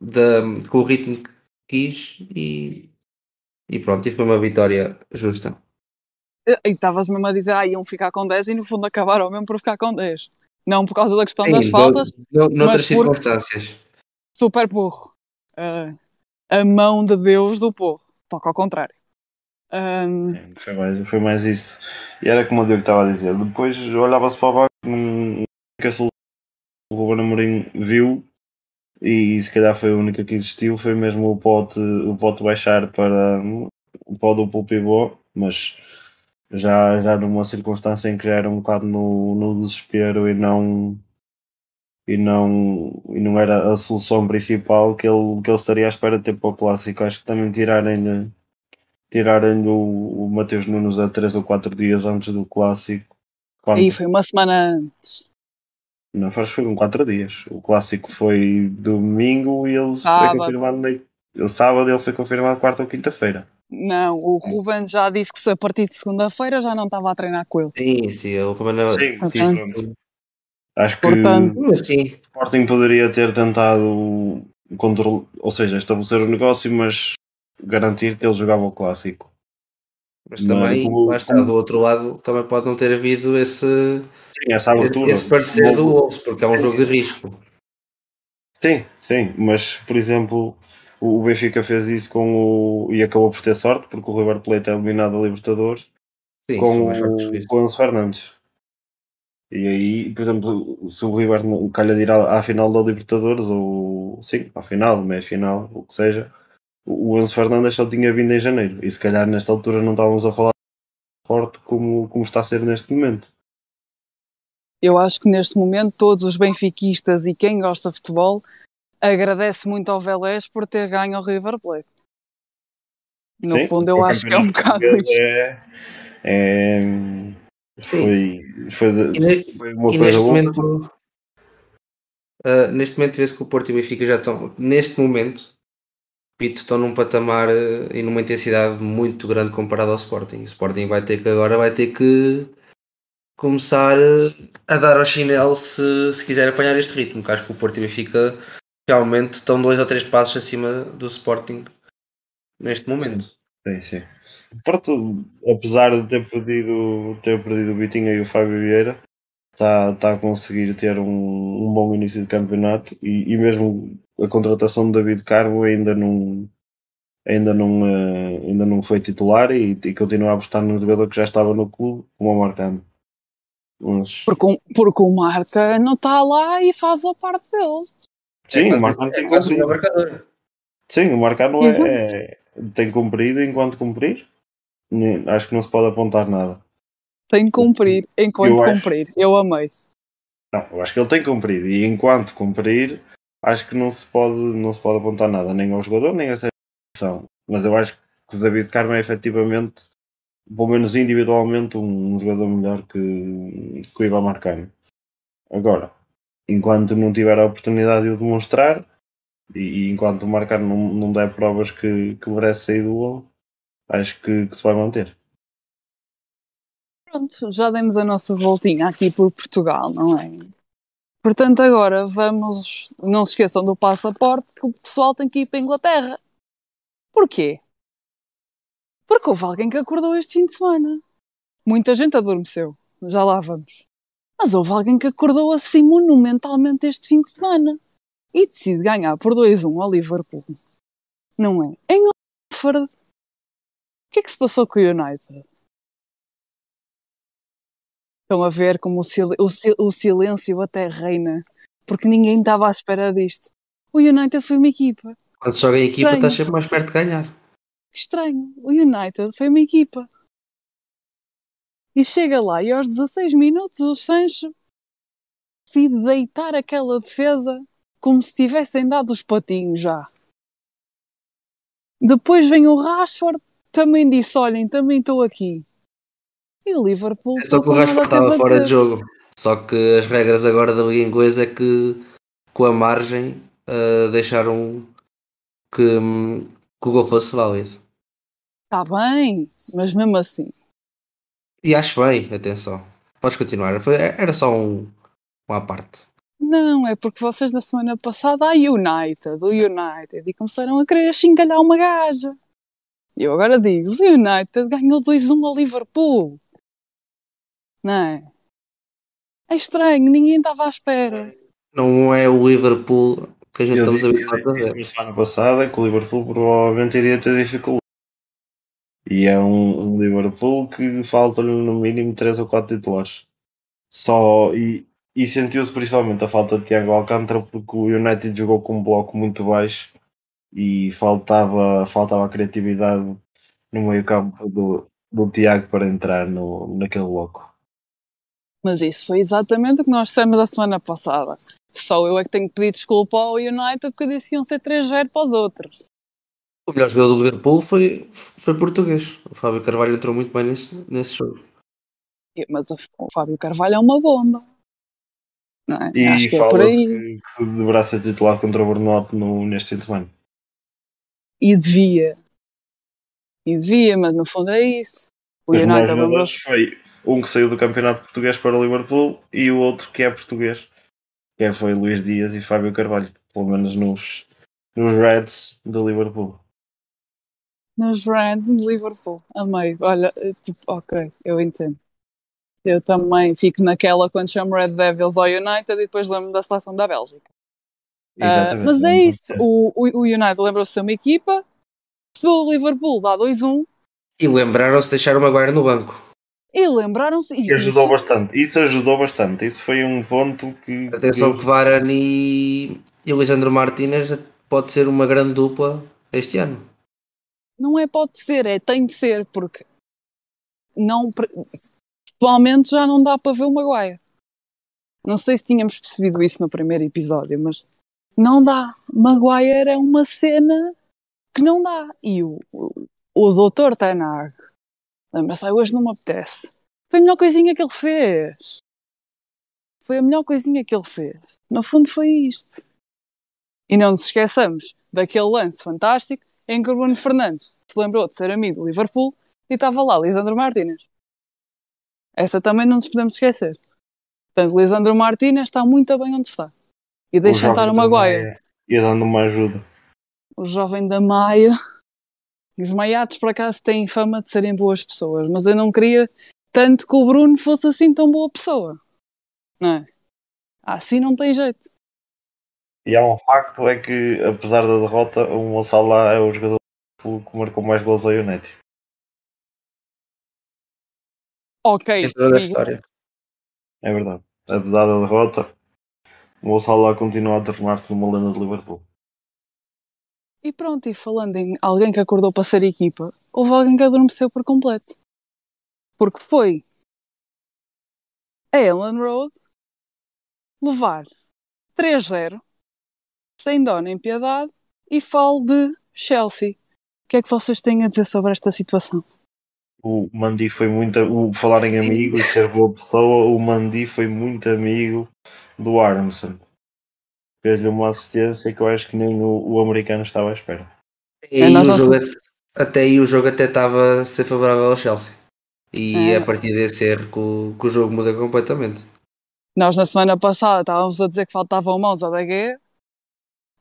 da, com o ritmo que quis e, e pronto, e foi uma vitória justa. E estavas mesmo a dizer, ah, iam ficar com 10 e no fundo acabaram mesmo por ficar com 10. Não por causa da questão das Sim, faltas, no- no- noutras circunstâncias. super burro. Ah, a mão de Deus do porro. Toca ao contrário. Ahm, Sim, Foi mais, foi mais isso. E era como o Diogo estava a dizer. Depois olhava-se para o banco num- que a solução que o Ruben Amorim viu e se calhar foi a única que existiu. Foi mesmo o pote, o pote baixar para o pó duplo pivô, mas já, já numa circunstância em que já era um bocado no, no desespero e não e não, e não era a solução principal que ele, que ele estaria à espera de ter para o clássico. Acho que também tirarem tirarem o, o Mateus Nunes a 3 ou 4 dias antes do clássico. Quando, aí foi uma semana antes. Não, acho que foi com 4 dias. O clássico foi domingo e ele foi Sábado. confirmado na, o sábado ele foi confirmado quarta ou quinta-feira. Não, o Ruben já disse que se a partir de segunda-feira já não estava a treinar com ele. Sim, sim, eu também Sim, fiz Portanto- tudo. Acho que Portanto- Mas sim, o Sporting poderia ter tentado controle, ou seja, estabelecer o negócio, mas garantir que ele jogava o clássico. mas Não, também, como- lá está, do outro lado, também pode não ter havido esse, Sim, essa abertura. esse parecer do Wolves, porque é um jogo de risco. Sim, sim, mas por exemplo, o o Benfica fez isso com o. e acabou por ter sorte, porque o River Plate é eliminado da Libertadores Sim, com, o, com o Enzo Fernandes. E aí, por exemplo, se o River calha de ir à, à final da Libertadores, ou sim, à final, meia final, o que seja, o, o Enzo Fernandes só tinha vindo em janeiro. E se calhar nesta altura não estávamos a falar forte como, como está a ser neste momento. Eu acho que neste momento todos os benfiquistas e quem gosta de futebol agradece muito ao Vélez por ter ganho ao River Plate. No Sim, fundo eu o acho que é um bocado isto. É, é, Sim. foi, foi, de- foi uma e coisa neste boa. momento, ah, neste momento vê-se que o Porto e o Benfica já estão, neste momento, repito, estão num patamar ah, e numa intensidade muito grande comparado ao Sporting. O Sporting vai ter que agora vai ter que começar ah, a dar ao chinelo se, se quiser apanhar este ritmo, que acho que o Porto e o Benfica realmente estão dois ou três passos acima do Sporting neste momento. Sim, sim. Porto, apesar de ter perdido, ter perdido o Vitinha e o Fábio Vieira, está tá a conseguir ter um, um bom início de campeonato e, e mesmo a contratação de David Carmo ainda não, ainda não, eh, ainda não foi titular e, e continua a apostar no jogador que já estava no clube, como o Marcano. Mas, Porque, o- porque o Marca não está lá e faz a parte dele. Sim, é o Marcano tem é uma cumprido. Sim, o Marcano é, é- tem cumprido enquanto cumprir. Acho que não se pode apontar nada. Tem que cumprir enquanto Eu acho- cumprir. Eu amei. Não, eu acho que ele tem cumprido e enquanto cumprir, acho que não se pode, não se pode apontar nada, nem ao jogador, nem à seleção. Mas eu acho que o David Carmo é efetivamente, pelo menos individualmente, um, um jogador melhor que, que o Ivan Marcano. Agora, enquanto não tiver a oportunidade de o demonstrar e, e enquanto o Marcano não, não der provas que, que merece sair do gol, acho que, que se vai manter. Pronto, já demos a nossa voltinha aqui por Portugal, não é? Portanto, agora vamos. Não se esqueçam do passaporte, que o pessoal tem que ir para a Inglaterra. Porquê? Porque houve alguém que acordou este fim de semana. Muita gente adormeceu, já lá vamos. Mas houve alguém que acordou assim monumentalmente este fim de semana e decide ganhar por 2-1 ao Liverpool. Não é? Em Oxford. O que é que se passou com o United? Estão a ver como o, sil o, sil o silêncio até reina, porque ninguém estava à espera disto. O United foi uma equipa. Quando se joga em equipa, estás sempre mais perto de ganhar. Que estranho. O United foi uma equipa. E chega lá e aos 16 minutos o Sancho decide deitar aquela defesa como se tivessem dado os patinhos já. Depois vem o Rashford, também disse: Olhem, também estou aqui. E o Liverpool. É só que o Rashford estava fora de jogo. Só que as regras agora da Liga Inglesa é que com a margem ah, deixaram que, que o gol fosse válido. Está Tá bem, mas mesmo assim. E acho bem, atenção. Podes continuar. Foi- era só um, uma parte. Não, é porque vocês na semana passada, a United, o United, e começaram a querer chincalhar uma gaja. E eu agora digo, o United ganhou 2-1 ao Liverpool. Não é? É estranho, ninguém estava à espera. Não é o Liverpool que a gente Eu estamos habituados a ver. na semana passada que o Liverpool provavelmente iria ter dificuldade. E é um, um Liverpool que falta-lhe no mínimo 3 ou 4 titulares. Só, e, e sentiu-se principalmente a falta de Thiago Alcântara porque o United jogou com um bloco muito baixo e faltava, faltava a criatividade no meio campo do, do Tiago para entrar no, naquele bloco. Mas isso foi exatamente o que nós dissemos a semana passada. Só eu é que tenho que pedir desculpa ao United porque disse que iam ser 3-0 para os outros. O melhor jogador do Liverpool foi, foi português. O Fábio Carvalho entrou muito bem nesse, nesse jogo. Mas o Fábio Carvalho é uma bomba. Não é? E Acho que é por aí. que, que se deverá ser titular contra o Burnout no, neste fim de semana. E devia. E devia, mas no fundo é isso. O Os melhores United jogadores lembrou-se. foi um que saiu do campeonato português para o Liverpool e o outro que é português, que é- foi Luís Dias e Fábio Carvalho, pelo menos nos, nos Reds do Liverpool. Nos Reds de Liverpool. Amei. Olha, eh, tipo, ok, eu entendo. Eu também fico naquela quando chamo Red Devils ao United e depois lembro da seleção da Bélgica. Exatamente. mas é Não isso. O, o, o United lembrou-se de ser uma equipa. O Liverpool dá 2-1 E lembraram-se de deixar o Maguire no banco. e lembraram-se. E ajudou isso, bastante. Isso ajudou bastante. Isso foi um ponto que. Atenção que Varane e, e o Lisandro Martínez pode ser uma grande dupla este ano. Não é pode ser, é tem de ser, porque não, atualmente já não dá para ver o Maguire. Não sei se tínhamos percebido isso no primeiro episódio, mas não dá. Maguire é uma cena que não dá. E o, o, o doutor Tanag, lembra-se, "Ai, hoje não me apetece. Foi a melhor coisinha que ele fez. Foi a melhor coisinha que ele fez. No fundo foi isto. E não nos esqueçamos daquele lance fantástico em que o Bruno Fernandes se lembrou de ser amigo do Liverpool e estava lá Lisandro Martínez. Essa também não nos podemos esquecer. Portanto, Lisandro Martínez está muito bem onde está. E deixa estar o Maguire. Ia dando uma ajuda. O jovem da Maia. E os maiatos, por acaso, têm fama de serem boas pessoas, mas eu não queria tanto que o Bruno fosse assim tão boa pessoa. Não é? Assim não tem jeito. E há um facto é que, apesar da derrota, o Mo Salah é o jogador que marcou mais gols ao United. Ok, Em toda a história. É verdade. Apesar da derrota, o Salah continua a tornar-se numa lenda de Liverpool. E pronto, e falando em alguém que acordou para ser equipa, houve alguém que adormeceu por completo. Porque foi a Ellen Road levar 3-0, sem dó nem piedade, e falo de Chelsea. O que é que vocês têm a dizer sobre esta situação? O Mandi foi muito. O falar em amigo e ser boa pessoa, o Mandi foi muito amigo do Armstrong. Fez-lhe uma assistência que eu acho que nem o, o americano estava à espera. E É, nós o jogo até, aí o jogo até estava a ser favorável ao Chelsea. E É. a partir desse erro que o, que o jogo muda completamente. Nós, na semana passada, estávamos a dizer que faltavam mãos a Daguerre.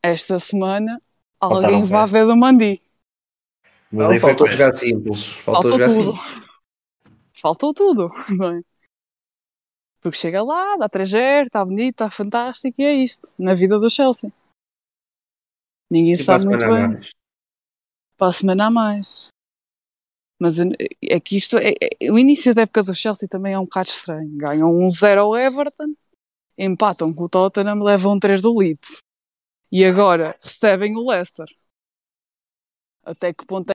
Esta semana, alguém Faltaram vai ver do Mandi. Mas Não, aí faltou jogar simples. Faltou, Faltou jogar tudo. simples. Faltou tudo, não é? Porque chega lá, dá 3 está bonito, está fantástico e é isto, na vida do Chelsea. Ninguém E para a sabe muito semana bem. mais. Para a semana a mais. Mas é é que isto é, é- o início da época do Chelsea também é um bocado estranho. Ganham um 0 ao Everton, empatam com o Tottenham, levam um 3 do Leeds. E agora recebem o Leicester. Até que ponto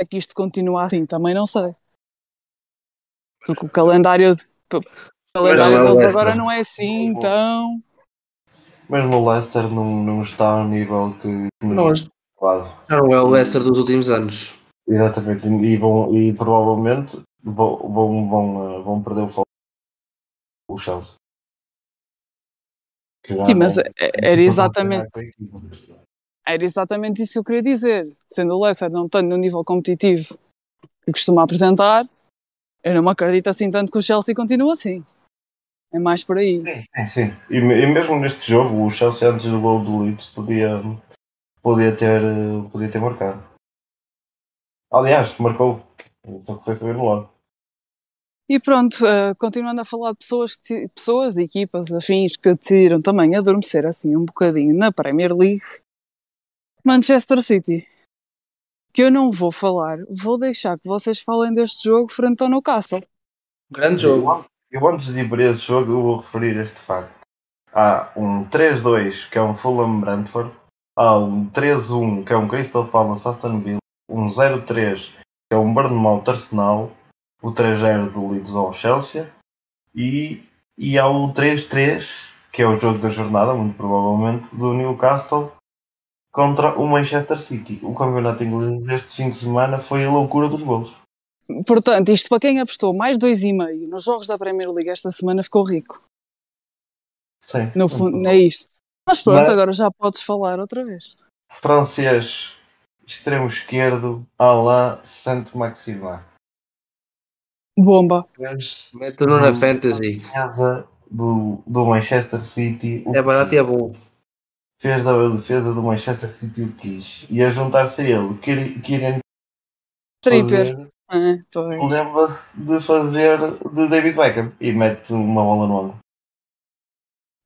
é que isto continua assim? Também não sei. Porque o calendário, de- o calendário Mas é deles Leicester. agora não é assim tão. Mesmo o Leicester não, não está ao nível que Não, esperava. já não é o Leicester dos últimos anos. Exatamente, e, vão, e provavelmente vão, vão, vão, eh, vão perder o foco o Chelsea. Já Sim, mas é- se era exatamente, era exatamente isso que eu queria dizer. Sendo o Leicester não tanto no nível competitivo que costuma apresentar, eu não me acredito assim tanto que o Chelsea continua assim. É mais por aí. Sim, sim, sim. E, e mesmo neste jogo, o Chelsea antes do gol do Leeds podia, podia, ter, podia ter marcado. Aliás, marcou. Que foi, foi anulado. E pronto, eh, continuando a falar de pessoas, pessoas, equipas, afins que decidiram também adormecer assim um bocadinho na Premier League, Manchester City. Que eu não vou falar, vou deixar que vocês falem deste jogo frente ao Newcastle. Grande jogo. Eu antes de ir para esse jogo, eu vou referir este facto. Há um 3-2, que é um Fulham Brentford. Há um 3-1, que é um Crystal Palace Aston Villa. Um 0-3, que é um Bournemouth Arsenal. O 3-0 do Leeds ao Chelsea. E, e há o 3-3, que é o jogo da jornada, muito provavelmente, do Newcastle contra o Manchester City. O campeonato inglês este fim de semana foi a loucura dos golos. Portanto, isto para quem apostou mais 2,5 nos jogos da Premier League esta semana ficou rico. Sim. No fundo, é isto. Mas pronto, Mas- agora já podes falar outra vez. francês extremo esquerdo Alain Saint-Maximin. Bomba. Fez Mete-no na Fantasy. defesa do, do Manchester City. o É barato e é bom. Fez da defesa do Manchester City o que quis. E a juntar-se a ele, Kieran Tripper. É, lembra-se de fazer de David Beckham e mete uma bola no ângulo.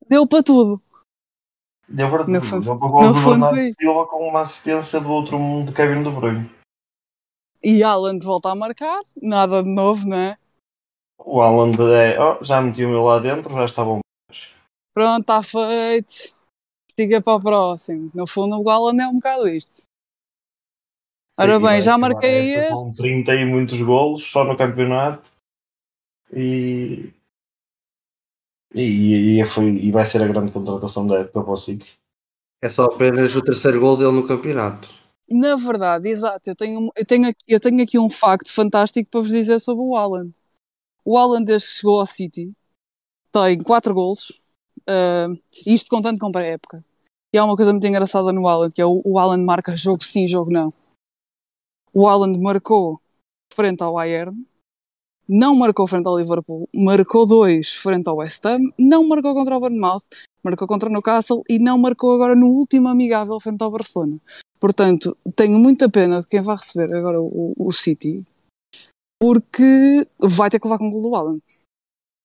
Deu para tudo. Deu para tudo. Deu para o Bernardo Silva com uma assistência do outro mundo de Kevin De Bruyne. E Alan volta a marcar. Nada de novo, não é? O Alan é, oh, já meti o meu lá dentro, já está bom. Pronto, está feito. Siga para o próximo. No fundo, o Alan é um bocado isto. Ora Sim, bem, já marquei esta Com este. 30 e muitos golos só no campeonato. E. E, e, foi, e vai ser a grande contratação da época para o City. É só apenas o terceiro gol dele no campeonato. Na verdade, exato. Eu tenho, eu, tenho, aqui- eu tenho aqui um facto fantástico para vos dizer sobre o Alan. O Alan, desde que chegou ao City, tem 4 golos. ah, isto contando com a época. E há uma coisa muito engraçada no Alan, que é o, o marca jogo sim, jogo não. O Alan marcou frente ao Bayern, não marcou frente ao Liverpool, marcou dois frente ao West Ham, não marcou contra o Bournemouth, marcou contra o Newcastle e não marcou agora no último amigável frente ao Barcelona. Portanto, tenho muita pena de quem vai receber agora o, o City, porque vai ter que levar com o gol do Alan.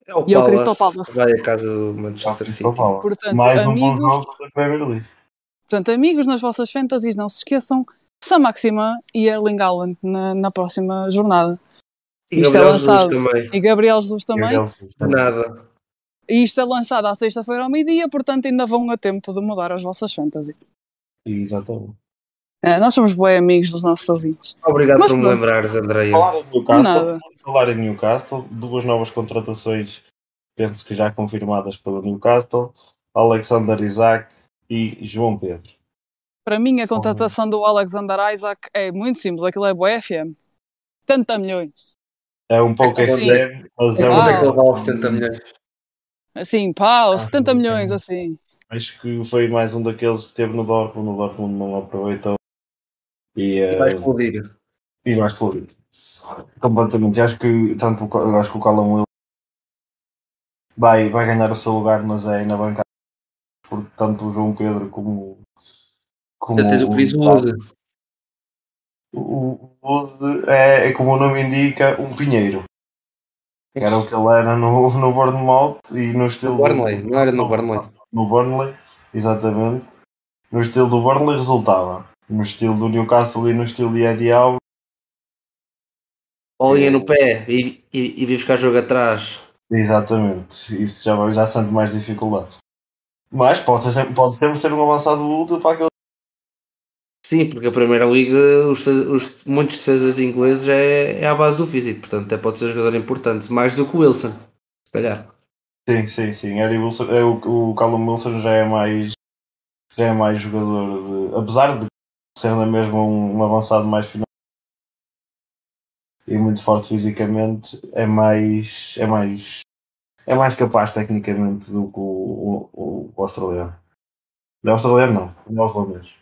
É o E é o Palace Crystal Palace. que vai à casa do Manchester City. Portanto, Mais um bom amigos, jogo da Premier League. portanto, amigos nas vossas fantasias, não se esqueçam Sam Maxima e Erling Haaland na, na próxima jornada. E Isto é Gabriel Jesus lançado. também. E Gabriel Jesus também. Gabriel Jesus também. Nada. E isto é lançado à sexta-feira ao meio-dia, portanto ainda vão a tempo de mudar as vossas fantasias. Exatamente. É, nós somos bons amigos dos nossos ouvintes. Obrigado Mas por me lembrares, Andreia. Falar em Newcastle, Nada. falar em Newcastle, duas novas contratações, penso que já confirmadas pelo Newcastle, Alexander Isaac e João Pedro. Para mim, a contratação do Alexander Isaac é muito simples. Aquilo é boa FM. 70 milhões. É um pouco Sim. FM, mas é Ah. um é que ele vale 70 milhões? Assim, pau, Ah, 70 sim, milhões, sim. assim. Acho que foi mais um daqueles que teve no Dortmund, o Dortmund não aproveitou. E, E vai eh, explodir. e mais explodido. Completamente. Acho que tanto eu acho que o Callum Will vai, vai ganhar o seu lugar, mas é na bancada. Porque tanto o João Pedro como, como Já tens o Chris Wood. o Wood é, é como o nome indica, um pinheiro. Era o que ele era no, no Bournemouth e no estilo. Burnley, não era no Burnley. No Burnley, exatamente. No estilo do Burnley resultava. No estilo do Newcastle e no estilo de Eddie Howe bolinha no pé e, e, e vir buscar jogo atrás. Exatamente. Isso já, já sente mais dificuldades. Mas pode, ser, pode sempre ser um avançado útil para aquele. Sim, porque a Primeira Liga, os, os- muitos defesas ingleses é, é à base do físico, portanto até pode ser um jogador importante, mais do que o Wilson, se calhar. Sim, sim, sim. Harry Wilson, é, o, o Callum Wilson já é mais. Já é mais jogador de. Apesar de ser na mesma um, um avançado mais final e muito forte fisicamente, é mais. é mais. é mais capaz tecnicamente do que o, o, o australiano. Não é australiano não, o neozelandês.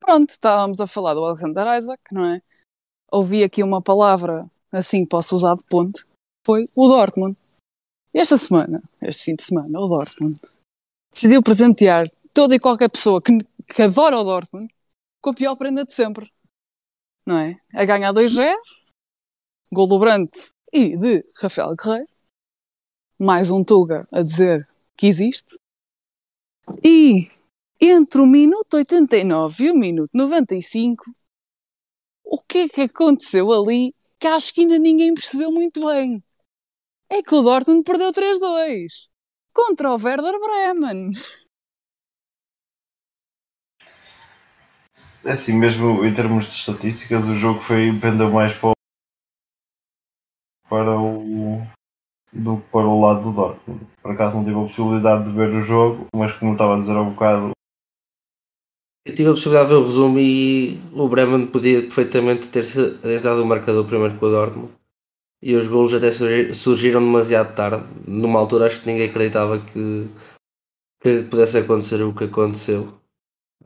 Pronto, estávamos a falar do Alexander Isaac, não é? Ouvi aqui uma palavra, assim posso usar de ponte, foi o Dortmund. Esta semana, este fim de semana, o Dortmund decidiu presentear toda e qualquer pessoa que, que adora o Dortmund com a pior prenda de sempre. Não é? A ganhar 2-0, gol do Brandt e de Rafael Guerreiro, mais um Tuga a dizer que existe, e entre o minuto 89 e o minuto 95, o que é que aconteceu ali que acho que ainda ninguém percebeu muito bem? É que o Dortmund perdeu 3-2 contra o Werder Bremen. Assim, mesmo em termos de estatísticas, o jogo foi pendeu mais para o, para o do que para o lado do Dortmund. Por acaso não tive a possibilidade de ver o jogo, mas como estava a dizer há um bocado, Eu tive a possibilidade de ver o resumo e o Bremen podia perfeitamente ter se- entrado o marcador primeiro com o Dortmund. E os golos até surgi- surgiram demasiado tarde. Numa altura acho que ninguém acreditava que, que pudesse acontecer o que aconteceu.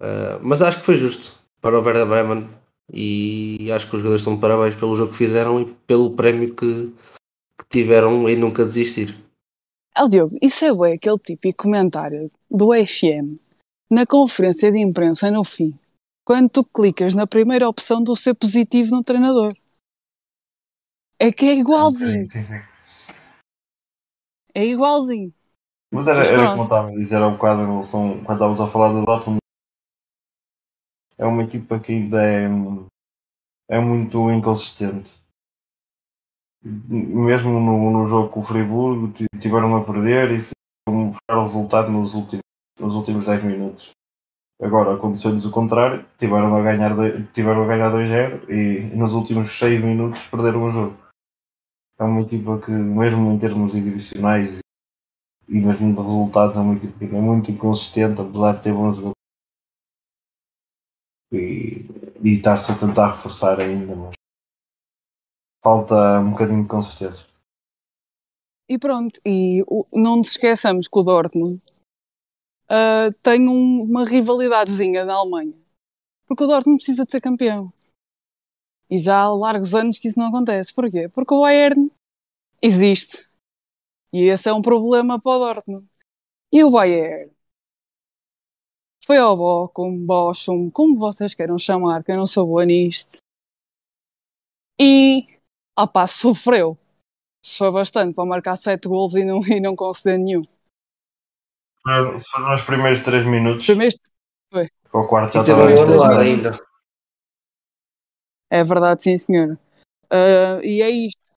Ah, mas acho que foi justo para o Werder Bremen e acho que os jogadores estão de parabéns pelo jogo que fizeram e pelo prémio que, que tiveram em nunca desistir. Ah, Diogo, isso é bué, aquele típico comentário do FM na conferência de imprensa no fim, quando tu clicas na primeira opção do ser positivo no treinador. É que é igualzinho, Sim, sim, sim. é igualzinho. Mas era, Mas era pronto. como eu estava a dizer há um bocado em relação, quando estávamos a falar do Dortmund, é uma equipa que ainda é, é muito inconsistente. Mesmo no, no jogo com o Friburgo, ti- tiveram a perder e se buscar o resultado nos últimos, nos últimos 10 minutos. Agora aconteceu-lhes o contrário, tiveram a ganhar, tiveram a ganhar 2-0 e nos últimos 6 minutos perderam o jogo. É uma equipa que, mesmo em termos exibicionais e mesmo de resultado é uma equipa que é muito inconsistente, apesar de ter bons jogadores. E, e estar-se a tentar reforçar ainda, mas falta um bocadinho de consistência. E pronto, e não nos esqueçamos que o Dortmund ah, tem um- uma rivalidadezinha na Alemanha. Porque o Dortmund precisa de ser campeão. E já há largos anos que isso não acontece. Porquê? Porque o Bayern existe. E esse é um problema para o Dortmund. E o Bayern foi ao Bochum, Bochum, como vocês queiram chamar, que eu não sou boa nisto. E, opá, sofreu. Sofreu bastante para marcar 7 gols e não, e não conceder nenhum. Se foram os primeiros 3 minutos, Primeiro, para o quarto já estava três minutos. ainda. é verdade, sim, senhora. Ah, e é isto.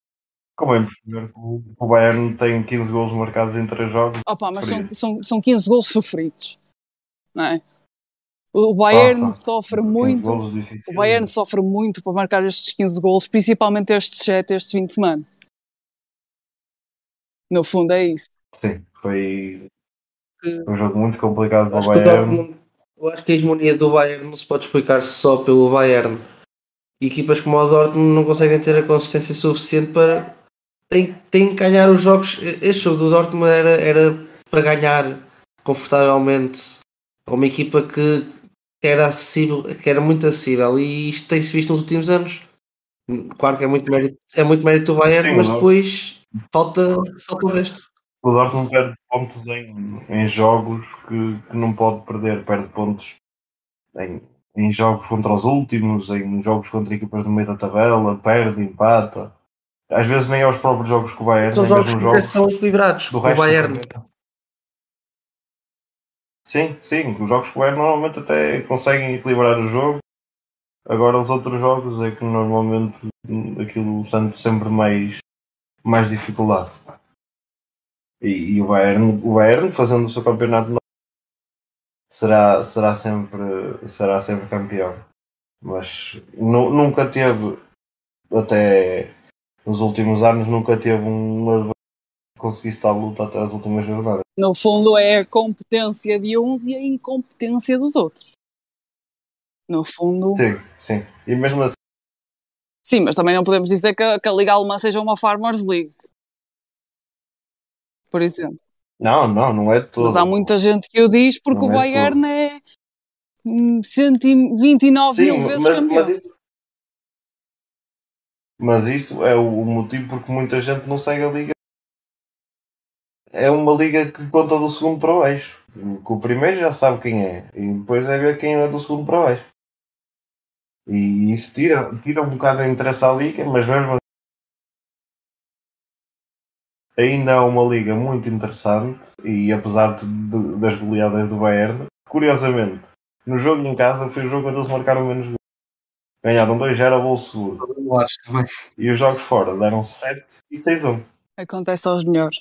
Como é perceber que o Bayern tem 15 gols marcados em 3 jogos? Opa, mas são, são, são 15 gols sofridos. Não é? O Bayern só. sofre 15 muito. O Bayern sofre muito para marcar estes 15 gols, principalmente estes 7 este fim de semana. No fundo é isso. Sim, foi um jogo muito complicado para o Bayern. Eu acho que a hegemonia do Bayern não se pode explicar só pelo Bayern. Equipas como o Dortmund não conseguem ter a consistência suficiente para. Tem, tem que ganhar os jogos. Este jogo do Dortmund era, era para ganhar confortavelmente a uma equipa que, que era acessível, que era muito acessível e isto tem-se visto nos últimos anos. Claro que é muito mérito, é muito mérito do Bayern, Sim, mas não. depois falta, falta o resto. O Dortmund perde pontos em, em jogos que, que não pode perder. Perde pontos em, em jogos contra os últimos, em jogos contra equipas no meio da tabela, perde, empata. Às vezes nem aos próprios jogos com o Bayern, São nem jogos que jogos são equilibrados. do O Bayern. Sim, sim, os jogos com Bayern normalmente até conseguem equilibrar o jogo. Agora os outros jogos é que normalmente aquilo sente sempre mais, mais dificuldade. E, e o, Bayern, o Bayern fazendo o seu campeonato será, será, sempre, será sempre campeão. Mas nu- nunca teve, até nos últimos anos, nunca teve um estar à luta até as últimas jornadas. No fundo, é a competência de uns e a incompetência dos outros. No fundo, Sim, sim. E mesmo assim, sim, mas também não podemos dizer que, a- que a Liga Alemã seja uma Farmers League. Por exemplo. não, não, não é todo. Mas há muita gente que o diz porque Não o é Bayern é hum, 129 Sim, mil vezes mas, campeão. mas isso, mas isso é o motivo porque muita gente não segue a liga. É uma liga que conta do segundo para baixo. Que o primeiro já sabe quem é. E depois é ver quem é do segundo para baixo. E isso tira, tira um bocado de interesse à liga, mas mesmo assim, ainda é uma liga muito interessante. E apesar de- de- das goleadas do Bayern, curiosamente, no jogo em casa foi o jogo onde eles marcaram menos gols. Ganharam 2-0 a gol seguro. Eu acho também. E os jogos fora deram 7 e 6-1. Acontece aos melhores.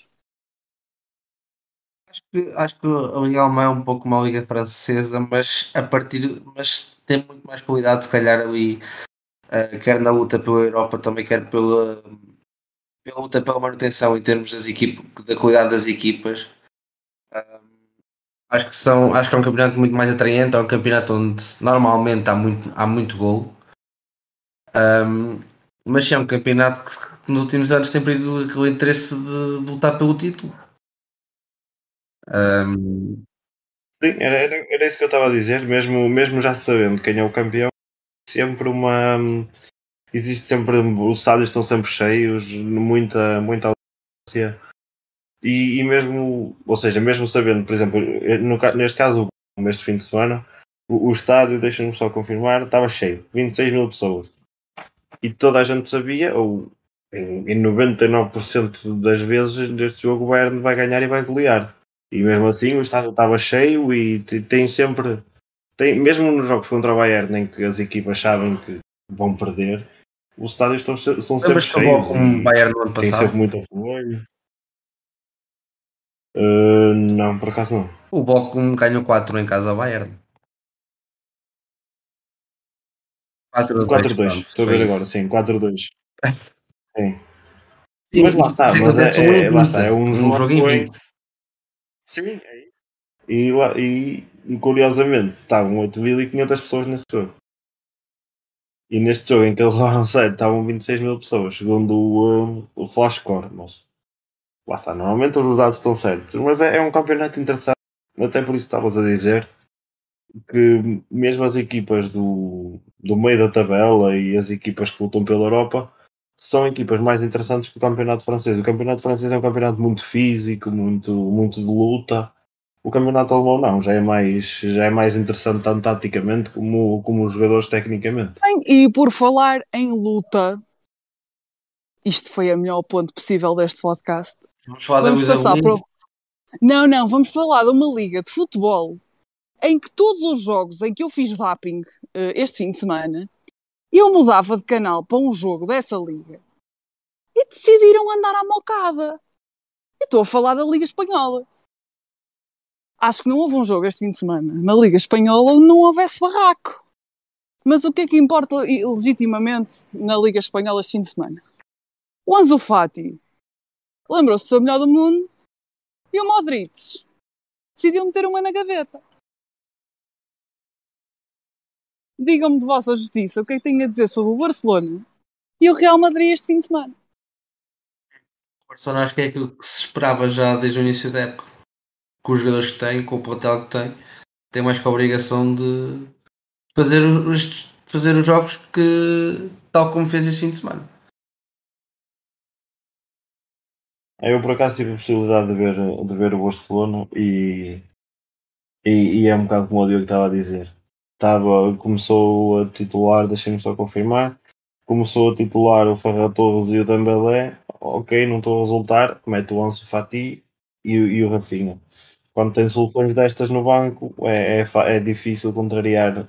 Acho que, acho que a Liga Alemã é um pouco uma Liga Francesa, mas a partir mas tem muito mais qualidade, se calhar ali, eh, quer na luta pela Europa, também quer pela, pela luta pela manutenção em termos das equipas, da qualidade das equipas. Ahm, acho que são, acho que é um campeonato muito mais atraente, é um campeonato onde normalmente há muito, há muito gol. Ahm, mas é um campeonato que, que nos últimos anos tem perdido aquele interesse de, de lutar pelo título. Ahm, Sim, era, era, era isso que eu estava a dizer, mesmo, mesmo já sabendo quem é o campeão, sempre uma. Existe sempre. Os estádios estão sempre cheios, muita, muita audiência. E, e mesmo, ou seja, mesmo sabendo, por exemplo, no ca- neste caso, este fim de semana, o, o estádio, deixa-me só confirmar, estava cheio, 26 mil pessoas. E toda a gente sabia, ou em, em 99% das vezes, deste jogo o Bayern vai ganhar e vai golear. E mesmo assim o estádio estava cheio e te- tem sempre, tem, mesmo nos jogos contra o Bayern em que as equipas sabem que vão perder, os estádios estão, são sempre Lembras-te do cheios. gol com o e Bayern no ano tem passado? sempre muito apoio. Uh, não, por acaso não. O Bochum ganhou 4 em casa ao Bayern. 4 4-2, estou a ver agora, sim, 4-2. Sim. Sim, Mas lá está, mas é- um é- lá 20, está, é um um jogo jogo em em- 20. Sim, é isso. E, lá, e, e curiosamente estavam 8.500 pessoas nesse jogo. E neste jogo em que eles levaram 7 estavam 26 mil pessoas, segundo o, um, o Flash Score. Mas lá está, normalmente os dados estão certos. Mas é, é um campeonato interessante, até por isso estavas a dizer que mesmo as equipas do, do meio da tabela e as equipas que lutam pela Europa são equipas mais interessantes que o campeonato francês. O campeonato francês é um campeonato muito físico, muito, muito de luta. O campeonato alemão não, já é mais, já é mais interessante tanto taticamente como, como os jogadores tecnicamente. Bem, e por falar em luta, isto foi a melhor ponto possível deste podcast. Vamos falar da Vamos Luísa passar para. Não, não, vamos falar de uma liga de futebol em que todos os jogos em que eu fiz zapping eh, este fim de semana, eu mudava de canal para um jogo dessa liga e decidiram andar à mocada. Eu estou a falar da Liga Espanhola. Acho que não houve um jogo este fim de semana na Liga Espanhola onde não houvesse barraco. Mas o que é que importa e, legitimamente na Liga Espanhola este fim de semana? O Ansu Fati lembrou-se de ser o melhor do mundo e o Modric decidiu meter uma na gaveta. Digam-me de vossa justiça o que é que têm a dizer sobre o Barcelona e o Real Madrid este fim de semana. O Barcelona acho que é aquilo que se esperava já desde o início da época. Com os jogadores que tem, com o plantel que tem, tem mais que a obrigação de fazer os, fazer os jogos que tal como fez este fim de semana. Eu por acaso tive a possibilidade de ver, de ver o Barcelona e, e, e é um bocado como o Diogo estava a dizer. Começou a titular, deixem-me só confirmar, começou a titular o Ferran Torres e o Dembélé, ok, não estou a resultar, mete o Ansu Fati e, e o Rafinha. Quando tem soluções destas no banco é, é, é difícil contrariar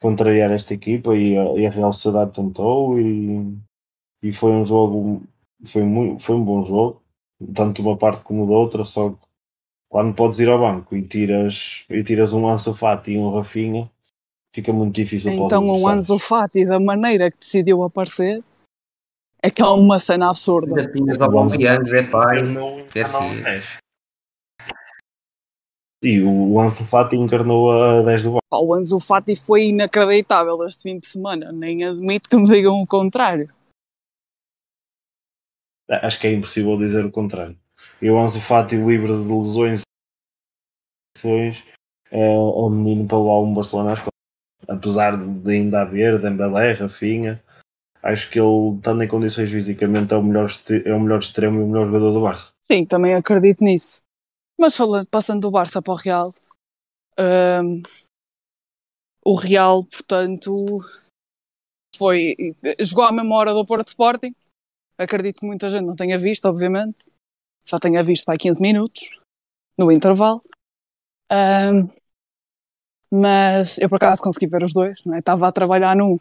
contrariar esta equipa e a, e a Real Sociedade tentou e, e foi um jogo, foi, muito, foi um bom jogo, tanto de uma parte como da outra, só que quando podes ir ao banco e tiras, e tiras um Ansu Fati e um Rafinha, fica muito difícil Então o. Anzo Fati, da maneira que decidiu aparecer, é que é uma cena absurda. Ainda tinhas Depay. Encarnou- é assim. a 10. E o Ansu Fati encarnou a 10 do. Pá, O Anzo Fati foi inacreditável este fim de semana, nem admito que me digam o contrário. Acho que é impossível dizer o contrário. E o Ansu Fati livre de lesões lesões, é o menino para levar um Barcelona às costas. Apesar de ainda haver Dembélé, Rafinha, acho que ele, estando em condições fisicamente, é o melhor, é o melhor extremo e o melhor jogador do Barça. Sim, também acredito nisso. Mas falando, passando do Barça para o Real, hum, o Real, portanto, foi jogou à hora do Porto Sporting. Acredito que muita gente não tenha visto, obviamente. Só tenha visto há 15 minutos, no intervalo. Hum, mas eu por acaso consegui ver os dois, não é? Estava a trabalhar num.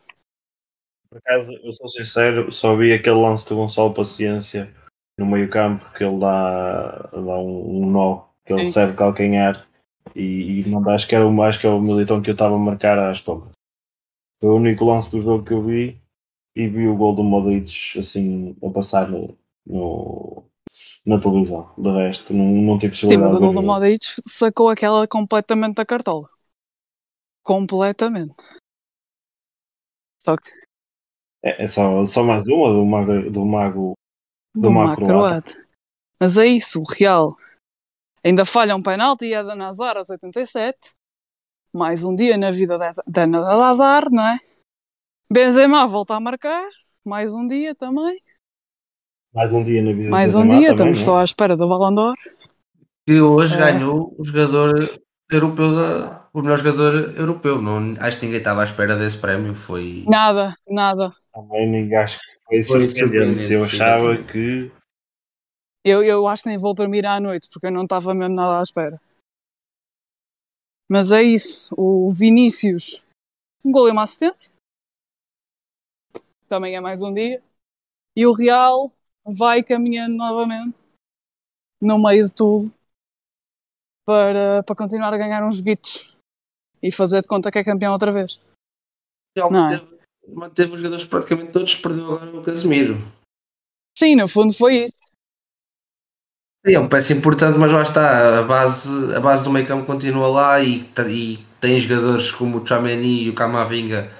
Por acaso, eu sou sincero, só vi aquele lance de Gonçalo Paciência no meio campo que ele dá, dá um, um nó, que ele Sim. serve calcanhar e, e manda, acho, que era o, acho que é o militão que eu estava a marcar às tomas. Foi o único lance do jogo que eu vi e vi o gol do Modric assim a passar no, no- na televisão. De resto, não, não tive Sim, possibilidade mas o gol do. Modric sacou aquela completamente da cartola. Completamente. Só que É, é só, só mais uma do mago, do mago do Do Mar Croata. Mas é isso, o Real ainda falha um penalti e é da Nazar aos 87. Mais um dia na vida da Nazar, não é? Benzema volta a marcar. Mais um dia também. mais um dia na vida Mais um Benzema dia, também, estamos é? só à espera do Ballon d'Or. que hoje É. ganhou o jogador europeu da, o melhor jogador europeu. Não, acho que ninguém estava à espera desse prémio. Foi, Nada, nada. Também ninguém acho que foi Foi surpreendente. Eu achava exatamente. que Eu, eu acho que nem vou dormir à noite porque eu não estava mesmo nada à espera. Mas é isso. O Vinícius, um gol e uma assistência. Também é mais um dia. E o Real vai caminhando novamente no meio de tudo para, para continuar a ganhar uns joguitos e fazer de conta que é campeão outra vez. Ele Não é? manteve, manteve os jogadores praticamente todos, perdeu agora o Casemiro. Sim, no fundo foi isso. É um peça importante, mas lá está, a base, a base do meio campo continua lá e, e tem jogadores como o Chameni e o Camavinga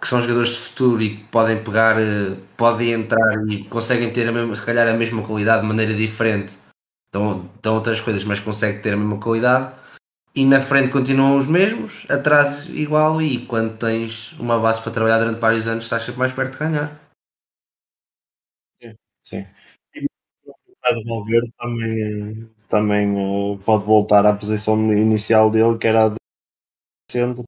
que são jogadores de futuro e que podem pegar, eh, podem entrar e conseguem ter a mesma, se calhar a mesma qualidade de maneira diferente. Estão, estão outras coisas, mas conseguem ter a mesma qualidade. E na frente continuam os mesmos, atrás igual, e quando tens uma base para trabalhar durante vários anos, estás sempre mais perto de ganhar. sim. E o de Valverde também, também eh, pode voltar à posição inicial dele, que era a de centro,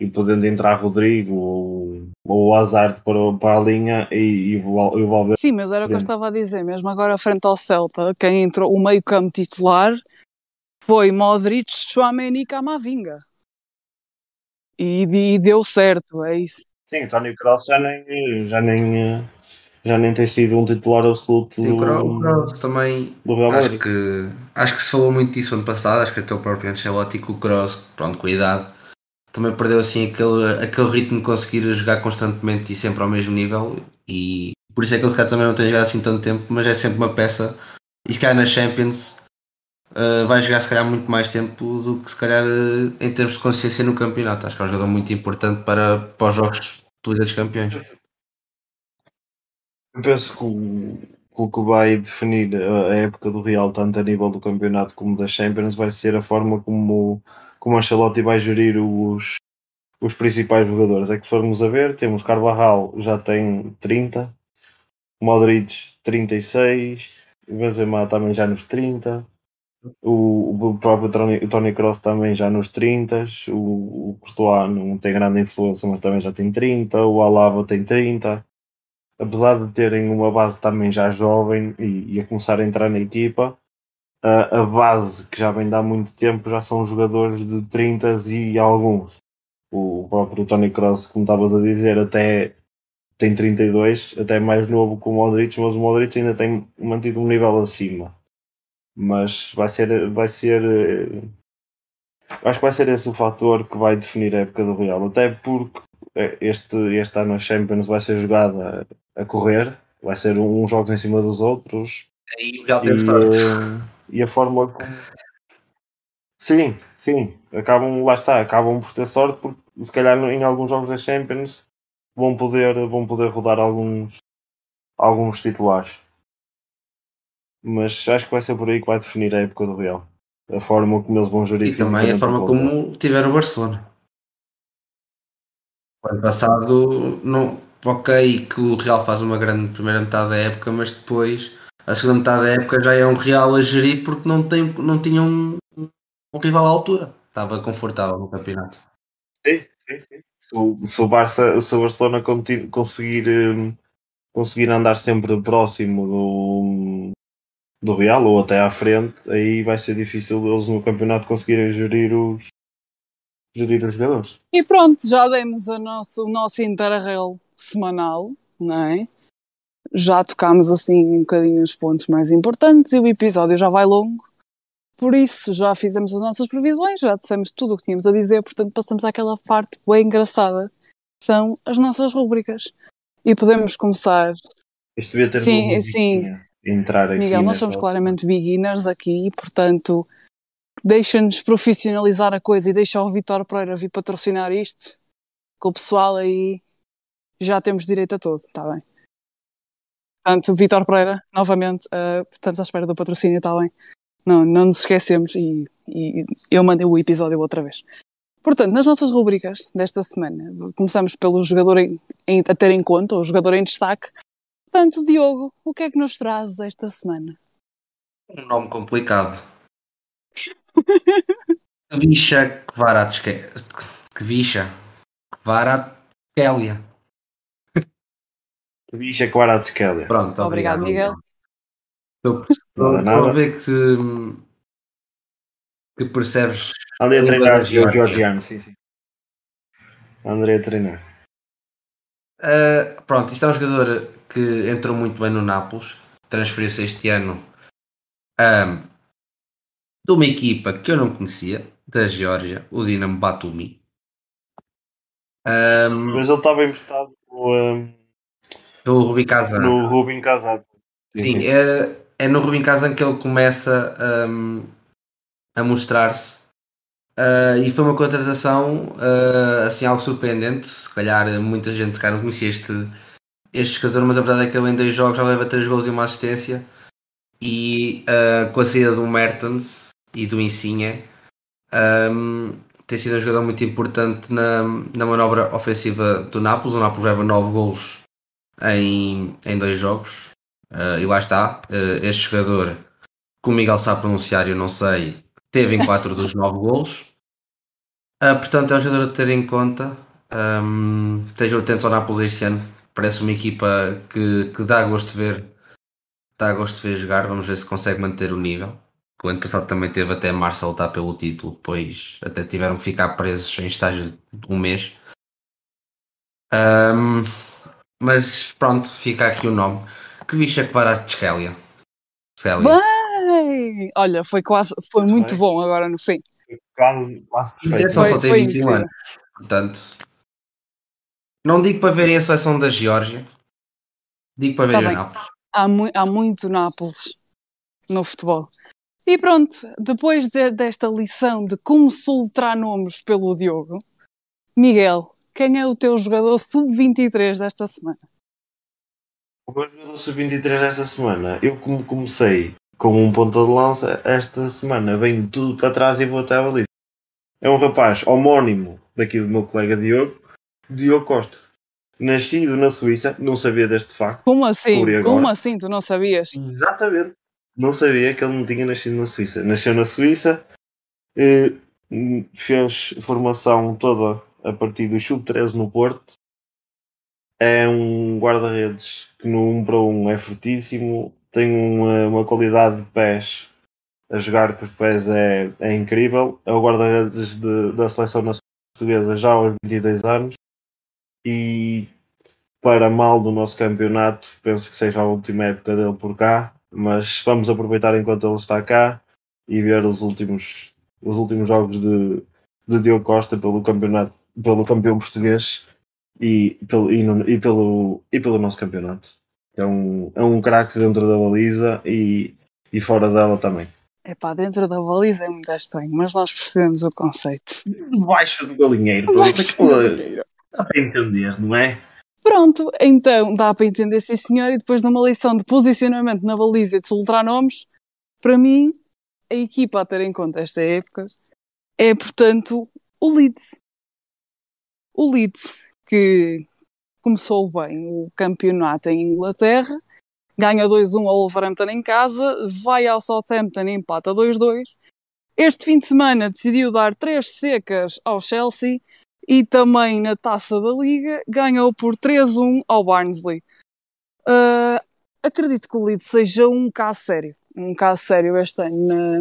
e podendo entrar Rodrigo ou, ou o Hazard para, para a linha e, e o Val- o Valverde. Sim, mas era o que eu estava a dizer, mesmo agora frente ao Celta, quem entrou, o meio campo titular foi Modric, Chouameni e Camavinga. E, e deu certo, é isso. Sim, Tony Kroos já nem, já nem, já nem tem sido um titular absoluto Sim, o Kro- o do, Kroos também do Real Acho Madrid. que, acho que se falou muito disso ano passado, acho que até o próprio Ancelotti com o Kroos, pronto, com a idade, também perdeu assim aquele, aquele ritmo de conseguir jogar constantemente e sempre ao mesmo nível e por isso é que ele se calhar também não tem jogado assim tanto tempo, mas é sempre uma peça e se calhar na Champions eh, vai jogar se calhar muito mais tempo do que se calhar eh, em termos de consistência no campeonato. Acho que é um jogador muito importante para, para os jogos de Liga Campeões. Eu penso que o, o que vai definir a época do Real, tanto a nível do campeonato como da Champions, vai ser a forma como, como Ancelotti vai gerir os, os principais jogadores. É que se formos a ver, temos Carvajal já tem 30, Modric 36, Benzema também já nos 30, o, o próprio Tony, Tony Kroos também já nos 30, o, o Courtois não tem grande influência, mas também já tem 30, o Alaba tem 30 apesar de terem uma base também já jovem e, e a começar a entrar na equipa, a, a base que já vem de há muito tempo já são jogadores de 30 e alguns. O próprio Tony Kroos, como estavas a dizer, até tem 32, até mais novo que o Modric, mas o Modric ainda tem mantido um nível acima. Mas vai ser, vai ser, acho que vai ser esse o fator que vai definir a época do Real, até porque eh, este, este ano a Champions vai ser jogada a correr, vai ser uns jogos em cima dos outros, Aí o Real e, eh, e a fórmula como... sim, sim, acabam, lá está, acabam por ter sorte porque se calhar em alguns jogos da Champions vão poder, vão poder rodar alguns, alguns titulares. Mas acho que vai ser por aí que vai definir a época do Real. A forma como eles vão gerir E também a forma como tiver o Barcelona. O ano passado, não, ok, que o Real faz uma grande primeira metade da época, mas depois a segunda metade da época já é um Real a gerir porque não, tem, não tinha um, um rival à altura. Estava confortável no campeonato. Sim, sim, sim. Se o, se o Barça, se o Barcelona conseguir, hum, conseguir andar sempre próximo do, do Real ou até à frente, aí vai ser difícil eles no campeonato conseguirem gerir os, gerir os jogadores. E pronto, já demos a nosso, o nosso interrail semanal, não é? Já tocámos assim um bocadinho os pontos mais importantes e o episódio já vai longo. Por isso, já fizemos as nossas previsões, já dissemos tudo o que tínhamos a dizer, portanto, passamos àquela parte bem engraçada, que são as nossas rúbricas. E podemos começar. Isto devia ter Sim, sim. Entrar aqui Miguel, nós somos altura. claramente beginners aqui, portanto, deixa-nos profissionalizar a coisa e deixa o Vitor Pereira vir patrocinar isto, com o pessoal aí já temos direito a tudo, está bem? Portanto, Vitor Pereira, novamente, eh, estamos à espera do patrocínio, está bem? Não, não nos esquecemos e, e eu mandei o episódio outra vez. Portanto, nas nossas rubricas desta semana, começamos pelo jogador em- em- a ter em conta, o jogador em destaque. Portanto, Diogo, o que é que nos traz esta semana? Um nome complicado. Kvisha Kvaratskhelia. Kvisha Kvaratskhelia. Bicha Kvaratskhelia. Pronto, Obrigado, obrigado, Miguel. Estou nada. a ver que, que percebes. Andei a treinar georgiano, sim, sim. Andei a treinar. Uh, pronto, isto é um jogador que entrou muito bem no Nápoles, transferiu-se este ano um, de uma equipa que eu não conhecia, da Geórgia, o Dinamo Batumi. Um, Mas ele estava emprestado um, do Rubin Kazan. no Rubin Kazan. Sim, é, é no Rubin Kazan que ele começa a mostrar-se. Uh, e foi uma contratação uh, assim algo surpreendente. Se calhar muita gente calhar não conhecia este, este jogador, mas a verdade é que ele em dois jogos já leva três gols e uma assistência. E uh, com a saída do Mertens e do Insigne, um, tem sido um jogador muito importante na, na manobra ofensiva do Nápoles. O Nápoles leva nove gols em, em dois jogos. E lá está, este jogador, que o Miguel sabe pronunciar, eu não sei, teve em 4 dos 9 golos. Uh, portanto, é um jogador a ter em conta. Um, estejam atentos ao Nápoles este ano. Parece uma equipa que, que dá gosto de ver. Dá gosto de ver jogar. Vamos ver se consegue manter o nível. O ano passado também teve até março a lutar pelo título. Depois até tiveram que ficar presos em estágio de um mês. Um, mas pronto, fica aqui o nome. Que bicho é que vai a Tchelia? Bem! Olha, foi quase, foi muito bem. bom agora no fim. Quase, quase Foi- só tem foi 21 incrível. anos. Portanto, não digo para verem a seleção da Geórgia, digo para Tá verem o bem. Nápoles. Há, mu- há muito Nápoles no futebol. E pronto, depois de- desta lição de como soltar nomes pelo Diogo, Miguel, quem é o teu jogador sub-23 desta semana? O meu jogador sub-23 esta semana, eu como comecei com um ponta de lança, esta semana venho tudo para trás e vou até a baliza. É um rapaz homónimo daqui do meu colega Diogo, Diogo Costa. Nascido na Suíça, não sabia deste facto. Como assim? Como assim? Tu não sabias? Exatamente. Não sabia que ele não tinha nascido na Suíça. Nasceu na Suíça, eh, fez formação toda a partir do Sub-13 no Porto. É um guarda-redes que no 1 para 1 é fortíssimo, tem uma, uma qualidade de pés a jogar os pés é, é incrível. É o guarda-redes de- da seleção nacional portuguesa já aos 22 anos e para mal do nosso campeonato, penso que seja a última época dele por cá, mas vamos aproveitar enquanto ele está cá e ver os últimos, os últimos jogos de, de Diogo Costa pelo campeonato, pelo campeão português e pelo, e, no- e pelo, e pelo nosso campeonato. É um, é um craque dentro da baliza e, e fora dela também. Epá, dentro da baliza é muito estranho, mas nós percebemos o conceito. Debaixo do galinheiro, Debaixo do pronto, galinheiro. dá para entender, não é? Pronto, então dá para entender, sim senhor, e depois de uma lição de posicionamento na baliza e de soltar nomes, para mim, a equipa a ter em conta esta época é, portanto, o Leeds. O Leeds, que começou bem o campeonato em Inglaterra, ganha 2-1 ao Wolverhampton em casa, vai ao Southampton e empata 2-2. Este fim de semana decidiu dar três secas ao Chelsea e também na taça da Liga ganhou por 3-1 ao Barnsley. Ah, acredito que o Leeds seja um caso sério, um caso sério este ano na,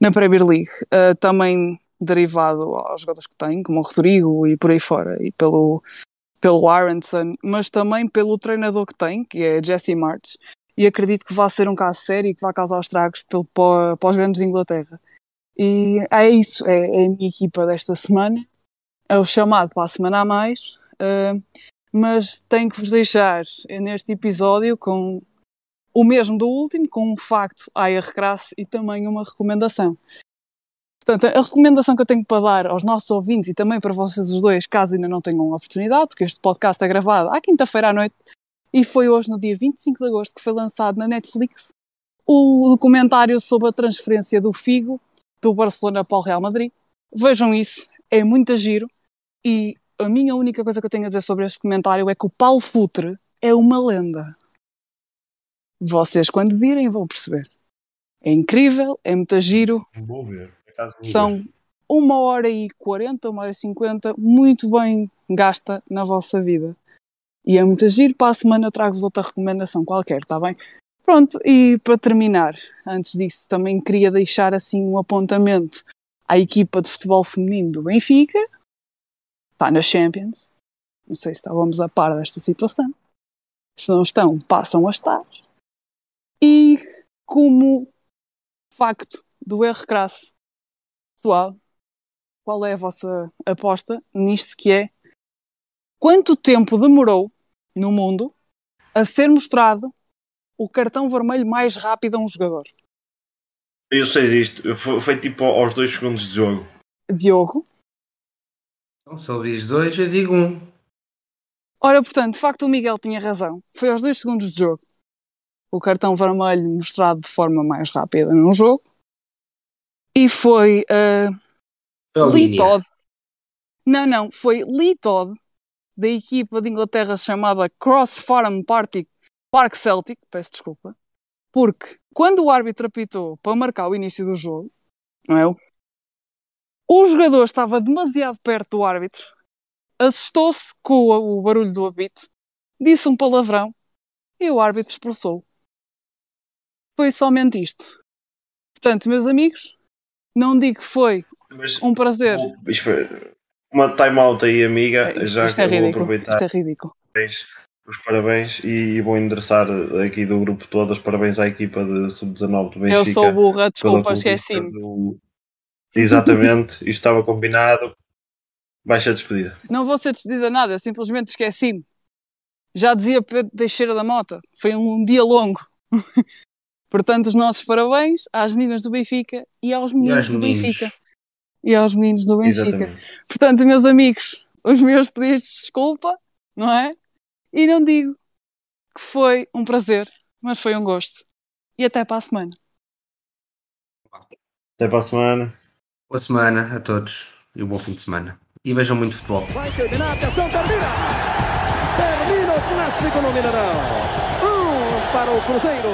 na Premier League, Ah, também derivado aos jogadores que tem, como o Rodrigo e por aí fora, e pelo, pelo Aronson, mas também pelo treinador que tem, que é Jesse March, e acredito que vai ser um caso sério e que vai causar estragos pelo, para, os grandes de Inglaterra. E é isso, é, é a minha equipa desta semana é o chamado para a semana a mais, eh, mas tenho que vos deixar neste episódio com o mesmo do último, com um facto AR crasso e também uma recomendação. Portanto, a recomendação que eu tenho para dar aos nossos ouvintes e também para vocês os dois, caso ainda não tenham oportunidade, porque este podcast é gravado à quinta-feira à noite e foi hoje, no dia 25 de agosto, que foi lançado na Netflix o documentário sobre a transferência do Figo do Barcelona para o Real Madrid. Vejam isso, é muito giro. E a minha única coisa que eu tenho a dizer sobre este comentário é que o Paulo Futre é uma lenda. Vocês, quando virem, vão perceber. É incrível, é muito giro. Vou ver. São uma hora e quarenta, uma hora e cinquenta, muito bem gasta na vossa vida. E é muito giro. Para a semana trago-vos outra recomendação qualquer, está bem? Pronto, e para terminar, antes disso, também queria deixar assim um apontamento à equipa de futebol feminino do Benfica. Está na Champions. Não sei se estávamos a par desta situação. Se não estão, passam a estar. E como facto do erro crasso, pessoal, qual é a vossa aposta nisto que é quanto tempo demorou no mundo a ser mostrado o cartão vermelho mais rápido a um jogador? Eu sei disto. Foi, foi tipo aos 2 segundos de jogo. Diogo. Então, se ele diz dois, eu digo um. Ora, portanto, de facto o Miguel tinha razão. Foi aos dois segundos de jogo. O cartão vermelho mostrado de forma mais rápida num jogo. E foi uh, Foi a Lee. Todd. Não, não, foi Lee Todd, da equipa de Inglaterra chamada Cross Farm Party, Park Celtic, peço desculpa, porque quando o árbitro apitou para marcar o início do jogo, não é? O jogador estava demasiado perto do árbitro, assustou-se com o, o barulho do apito, disse um palavrão e o árbitro expulsou. Foi somente isto. Portanto, meus amigos, não digo que foi Mas um prazer. uma time-out aí, amiga. Isto, já isto é ridículo. aproveitar Isto é ridículo. os parabéns e vou endereçar aqui do grupo todo os parabéns à equipa de Sub-19 do Benfica. Eu sou burra, desculpa, esqueci-me. do- Exatamente, isto estava combinado. Vai ser despedida. Não vou ser despedida nada, eu simplesmente esqueci-me. Já dizia Pedro Teixeira da Mota, foi um dia longo. Portanto, os nossos parabéns às meninas do Benfica e aos E meninos aos do meninos. Benfica. E aos meninos do Benfica. Exatamente. Portanto, meus amigos, os meus pedidos de desculpa, não é? E não digo que foi um prazer, mas foi um gosto. E até para a semana. Até para a semana. Boa semana a todos e um bom fim de semana. E vejam muito futebol. Vai terminar, atenção, termina! Termina o clássico no Mineirão. Um para o Cruzeiro,